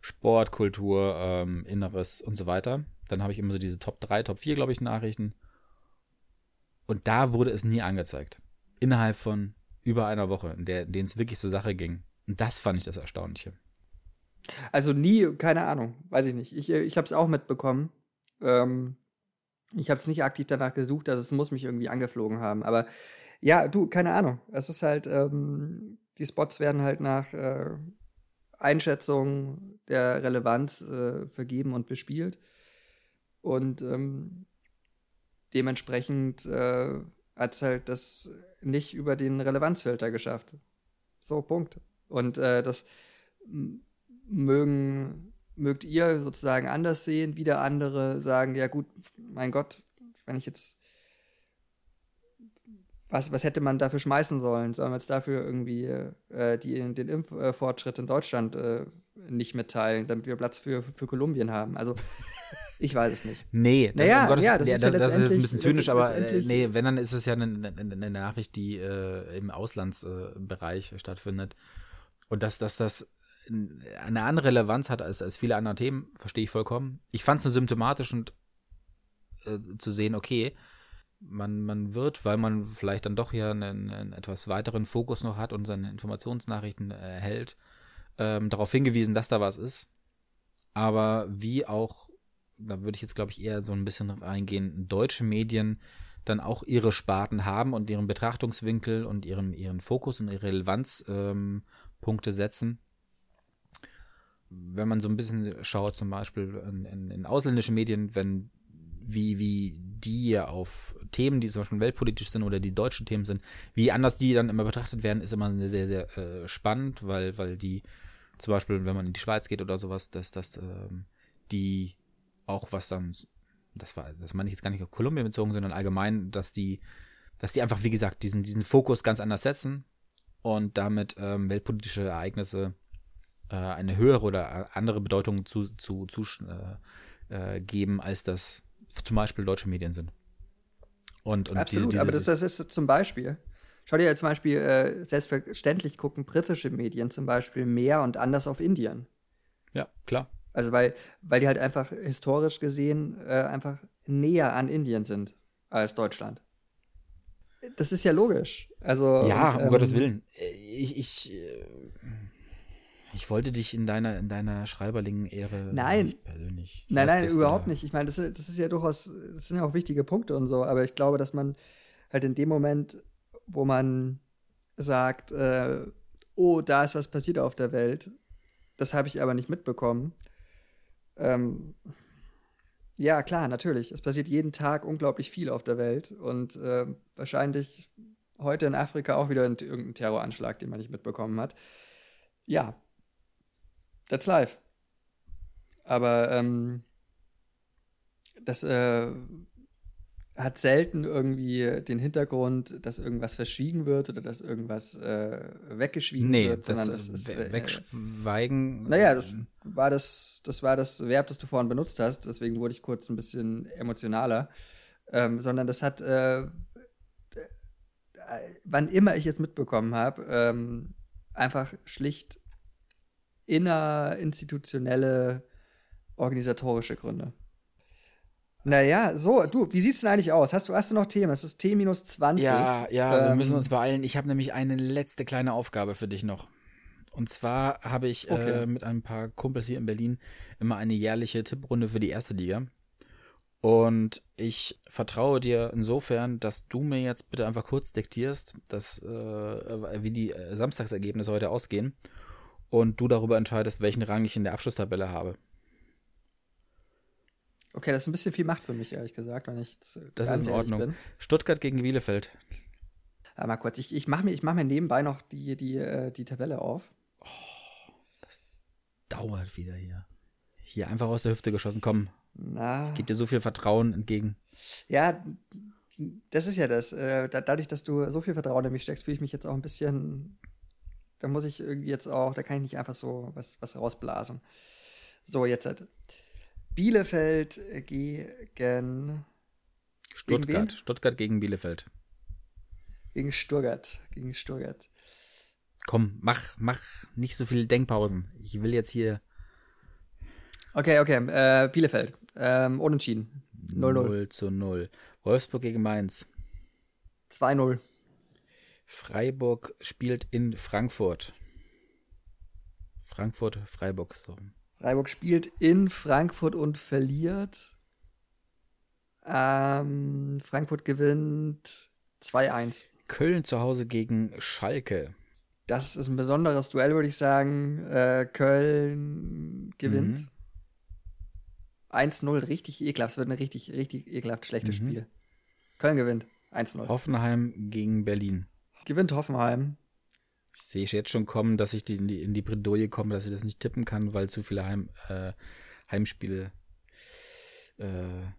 Sport, Kultur, ähm, Inneres und so weiter. Dann habe ich immer so diese Top 3, Top 4, glaube ich, Nachrichten. Und da wurde es nie angezeigt. Innerhalb von über einer Woche, in der, es wirklich zur Sache ging. Und das fand ich das Erstaunliche. Also nie, keine Ahnung, weiß ich nicht. Ich, ich habe es auch mitbekommen. Ähm, ich habe es nicht aktiv danach gesucht, also es muss mich irgendwie angeflogen haben. Aber ja, du, keine Ahnung. Es ist halt, ähm, die Spots werden halt nach äh, Einschätzung der Relevanz äh, vergeben und bespielt. Und ähm, dementsprechend äh, hat es halt das nicht über den Relevanzfilter geschafft. So, Punkt. Und äh, das mögen, mögt ihr sozusagen anders sehen, wieder andere sagen, ja gut, mein Gott, wenn ich jetzt was, was hätte man dafür schmeißen sollen? Sollen wir jetzt dafür irgendwie äh, die, den Impffortschritt in Deutschland äh, nicht mitteilen, damit wir Platz für, für Kolumbien haben? Also, ich weiß es nicht. Nee, Naja, um Gottes- ja, das ist ja das, das ist jetzt ein bisschen zynisch, aber äh, nee, wenn, dann ist es ja eine, eine, eine Nachricht, die äh, im Auslandsbereich stattfindet. Und dass, dass das eine andere Relevanz hat als, als viele andere Themen, verstehe ich vollkommen. Ich fand es nur symptomatisch und äh, zu sehen, okay, man, man wird, weil man vielleicht dann doch ja einen, einen etwas weiteren Fokus noch hat und seine Informationsnachrichten erhält, ähm, darauf hingewiesen, dass da was ist. Aber wie auch, da würde ich jetzt, glaube ich, eher so ein bisschen reingehen, deutsche Medien dann auch ihre Sparten haben und ihren Betrachtungswinkel und ihren, ihren Fokus und ihre Relevanzpunkte ähm, setzen. Wenn man so ein bisschen schaut, zum Beispiel in, in, in ausländische Medien, wenn wie, wie die auf Themen, die zum Beispiel weltpolitisch sind oder die deutschen Themen sind, wie anders die dann immer betrachtet werden, ist immer sehr, sehr äh, spannend, weil, weil die zum Beispiel, wenn man in die Schweiz geht oder sowas, dass, dass ähm, die auch was dann, das war, das meine ich jetzt gar nicht auf Kolumbien bezogen, sondern allgemein, dass die, dass die einfach, wie gesagt, diesen, diesen Fokus ganz anders setzen und damit ähm, weltpolitische Ereignisse äh, eine höhere oder andere Bedeutung zu, zu, zu äh, äh, geben, als das zum Beispiel deutsche Medien sind. Und, und Absolut, diese, aber diese, das, das ist zum Beispiel. Schau dir zum Beispiel, äh, selbstverständlich gucken britische Medien zum Beispiel mehr und anders auf Indien. ja, klar. Also weil, weil die halt einfach historisch gesehen äh, einfach näher an Indien sind als Deutschland. Das ist ja logisch. Also Ja, und, um ähm, Gottes Willen. Ich, ich, äh, ich wollte dich in deiner, in deiner Schreiberlingen-Ehre Nein. nicht persönlich. Nein, nein, überhaupt äh, nicht. Ich meine, das, das ist ja durchaus, das sind ja auch wichtige Punkte und so, aber ich glaube, dass man halt in dem Moment, wo man sagt, äh, oh, da ist was passiert auf der Welt, das habe ich aber nicht mitbekommen. Ähm, ja, klar, natürlich. Es passiert jeden Tag unglaublich viel auf der Welt und äh, wahrscheinlich heute in Afrika auch wieder ein- irgendein Terroranschlag, den man nicht mitbekommen hat. Ja, that's life. Aber ähm, das äh, hat selten irgendwie den Hintergrund, dass irgendwas verschwiegen wird oder dass irgendwas äh, weggeschwiegen Nee, wird, das, sondern das äh, ist. we- Äh, wegschweigen. naja, das war das, das war das Verb, das du vorhin benutzt hast, deswegen wurde ich kurz ein bisschen emotionaler. Ähm, sondern das hat, äh, äh, wann immer ich es mitbekommen habe, ähm, einfach schlicht innerinstitutionelle organisatorische Gründe. Naja, so, du, wie sieht's denn eigentlich aus? Hast du, hast du noch Themen? Es ist T minus 20. Ja, ja, wir Ähm, müssen uns beeilen. Ich habe nämlich eine letzte kleine Aufgabe für dich noch. Und zwar habe ich Okay. äh, mit ein paar Kumpels hier in Berlin immer eine jährliche Tipprunde für die erste Liga. Und ich vertraue dir insofern, dass du mir jetzt bitte einfach kurz diktierst, dass, äh, wie die äh, Samstagsergebnisse heute ausgehen. Und du darüber entscheidest, welchen Rang ich in der Abschlusstabelle habe. Okay, das ist ein bisschen viel Macht für mich, ehrlich gesagt, wenn ich jetzt Das ist in Ordnung. Bin. Stuttgart gegen Bielefeld. Aber mal kurz, ich, ich mache mir, ich mach mir nebenbei noch die, die, äh, die Tabelle auf. Dauert wieder hier. Hier einfach aus der Hüfte geschossen. Komm, Na, gib dir so viel Vertrauen entgegen. ja, das ist ja das. Äh, da, dadurch, dass du so viel Vertrauen in mich steckst, fühle ich mich jetzt auch ein bisschen. Da muss ich irgendwie jetzt auch, da kann ich nicht einfach so was, was rausblasen. So, jetzt halt. Bielefeld gegen, Stuttgart. wen? Stuttgart gegen Bielefeld. gegen Stuttgart. Gegen Stuttgart. Komm, mach, mach nicht so viel Denkpausen. Ich will jetzt hier Okay, okay. Äh, Bielefeld. Ähm, unentschieden. 0-0. 0 zu 0. Wolfsburg gegen Mainz. 2-0. Freiburg spielt in Frankfurt. Frankfurt, Freiburg. So. Freiburg spielt in Frankfurt und verliert. Ähm, Frankfurt gewinnt 2-1. Köln zu Hause gegen Schalke. Das ist ein besonderes Duell, würde ich sagen. Äh, Köln gewinnt. Mhm. 1-0, richtig ekelhaft. Es wird ein richtig, richtig ekelhaft schlechtes Mhm. Spiel. Köln gewinnt. 1-0. Hoffenheim gegen Berlin. Gewinnt Hoffenheim. Ich sehe jetzt schon kommen, dass ich die in, die in die Bredouille komme, dass ich das nicht tippen kann, weil zu viele Heim, äh, Heimspiele. Äh, man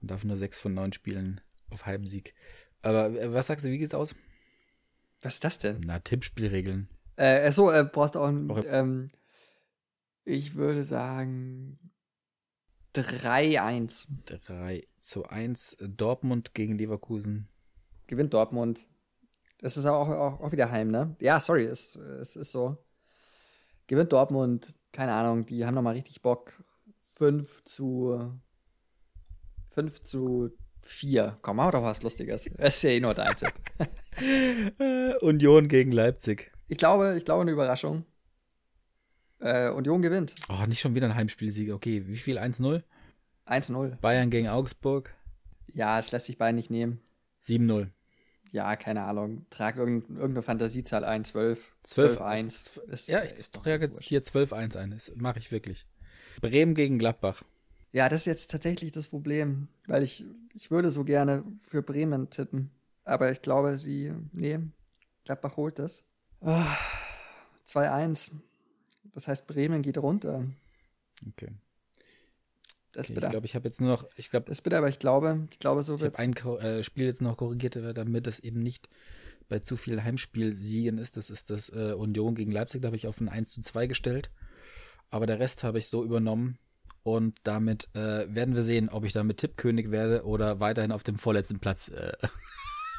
darf nur sechs von neun Spielen auf Heimsieg. Aber äh, was sagst du, wie geht's aus? Was ist das denn? Na, Tippspielregeln. Äh, achso, äh, brauchst du auch ein, Auch- ähm, Ich würde sagen 3-1. 3 zu 1. Dortmund gegen Leverkusen. Gewinnt Dortmund. Das ist auch, auch, auch wieder heim, ne? Ja, sorry, es, es ist so. Gewinnt Dortmund, keine Ahnung, die haben nochmal richtig Bock. 5 zu 5 zu 4. Komm, mach doch was Lustiges. Das ist ja eh nur dein Tipp. Union gegen Leipzig. Ich glaube, ich glaube eine Überraschung. Äh, Union gewinnt. Oh, nicht schon wieder ein Heimspielsieg. Okay, wie viel? 1-0? 1-0. Bayern gegen Augsburg. Ja, es lässt sich beide nicht nehmen. 7-0. Ja, keine Ahnung. Trag irgend, irgendeine Fantasiezahl ein, 12. 12. 1. Ist, Ja, ich trage jetzt hier 12-1 ein. Das mache ich wirklich. Bremen gegen Gladbach. Ja, das ist jetzt tatsächlich das Problem, weil ich, ich würde so gerne für Bremen tippen. Aber ich glaube, sie, nee, Gladbach holt das. Ah, 2-1. Das heißt, Bremen geht runter. Okay. Das okay ich bitter. glaube, ich habe jetzt nur noch, ich glaube, das ist bitter, aber ich glaube, ich glaube, so ich wird habe ein äh, Spiel jetzt noch korrigiert, damit es eben nicht bei zu viel Heimspielsiegen ist. Das ist das äh, Union gegen Leipzig. Da habe ich auf ein 1 zu 2 gestellt. Aber der Rest habe ich so übernommen. Und damit äh, werden wir sehen, ob ich damit Tippkönig werde oder weiterhin auf dem vorletzten Platz äh,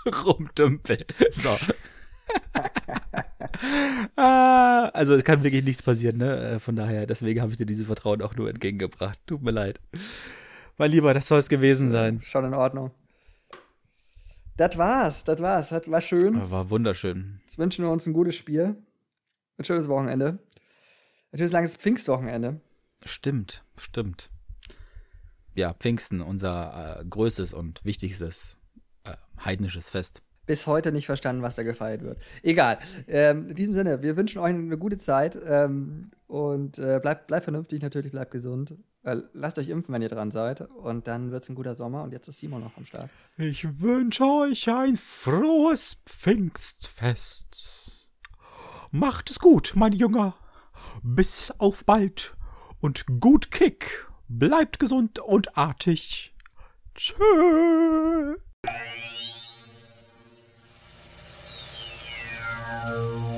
rumdümpel. So. ah, also es kann wirklich nichts passieren, ne? Äh, Von daher, deswegen habe ich dir diese Vertrauen auch nur entgegengebracht. Tut mir leid. Mein Lieber, das soll es gewesen äh, sein. Schon in Ordnung. Das war's, das war's. Das war schön. War wunderschön. Jetzt wünschen wir uns ein gutes Spiel. Ein schönes Wochenende. Ein schönes langes Pfingstwochenende. Stimmt, stimmt. Ja, Pfingsten, unser äh, größtes und wichtigstes äh, heidnisches Fest. Bis heute nicht verstanden, was da gefeiert wird. Egal. Ähm, in diesem Sinne, wir wünschen euch eine gute Zeit ähm, und äh, bleibt bleib vernünftig, natürlich bleibt gesund. Äh, lasst euch impfen, wenn ihr dran seid. Und dann wird's ein guter Sommer. Und jetzt ist Simon noch am Start. Ich wünsche euch ein frohes Pfingstfest. Macht es gut, mein Jünger. Bis auf bald und gut Kick. Bleibt gesund und artig. Tschö. Oh.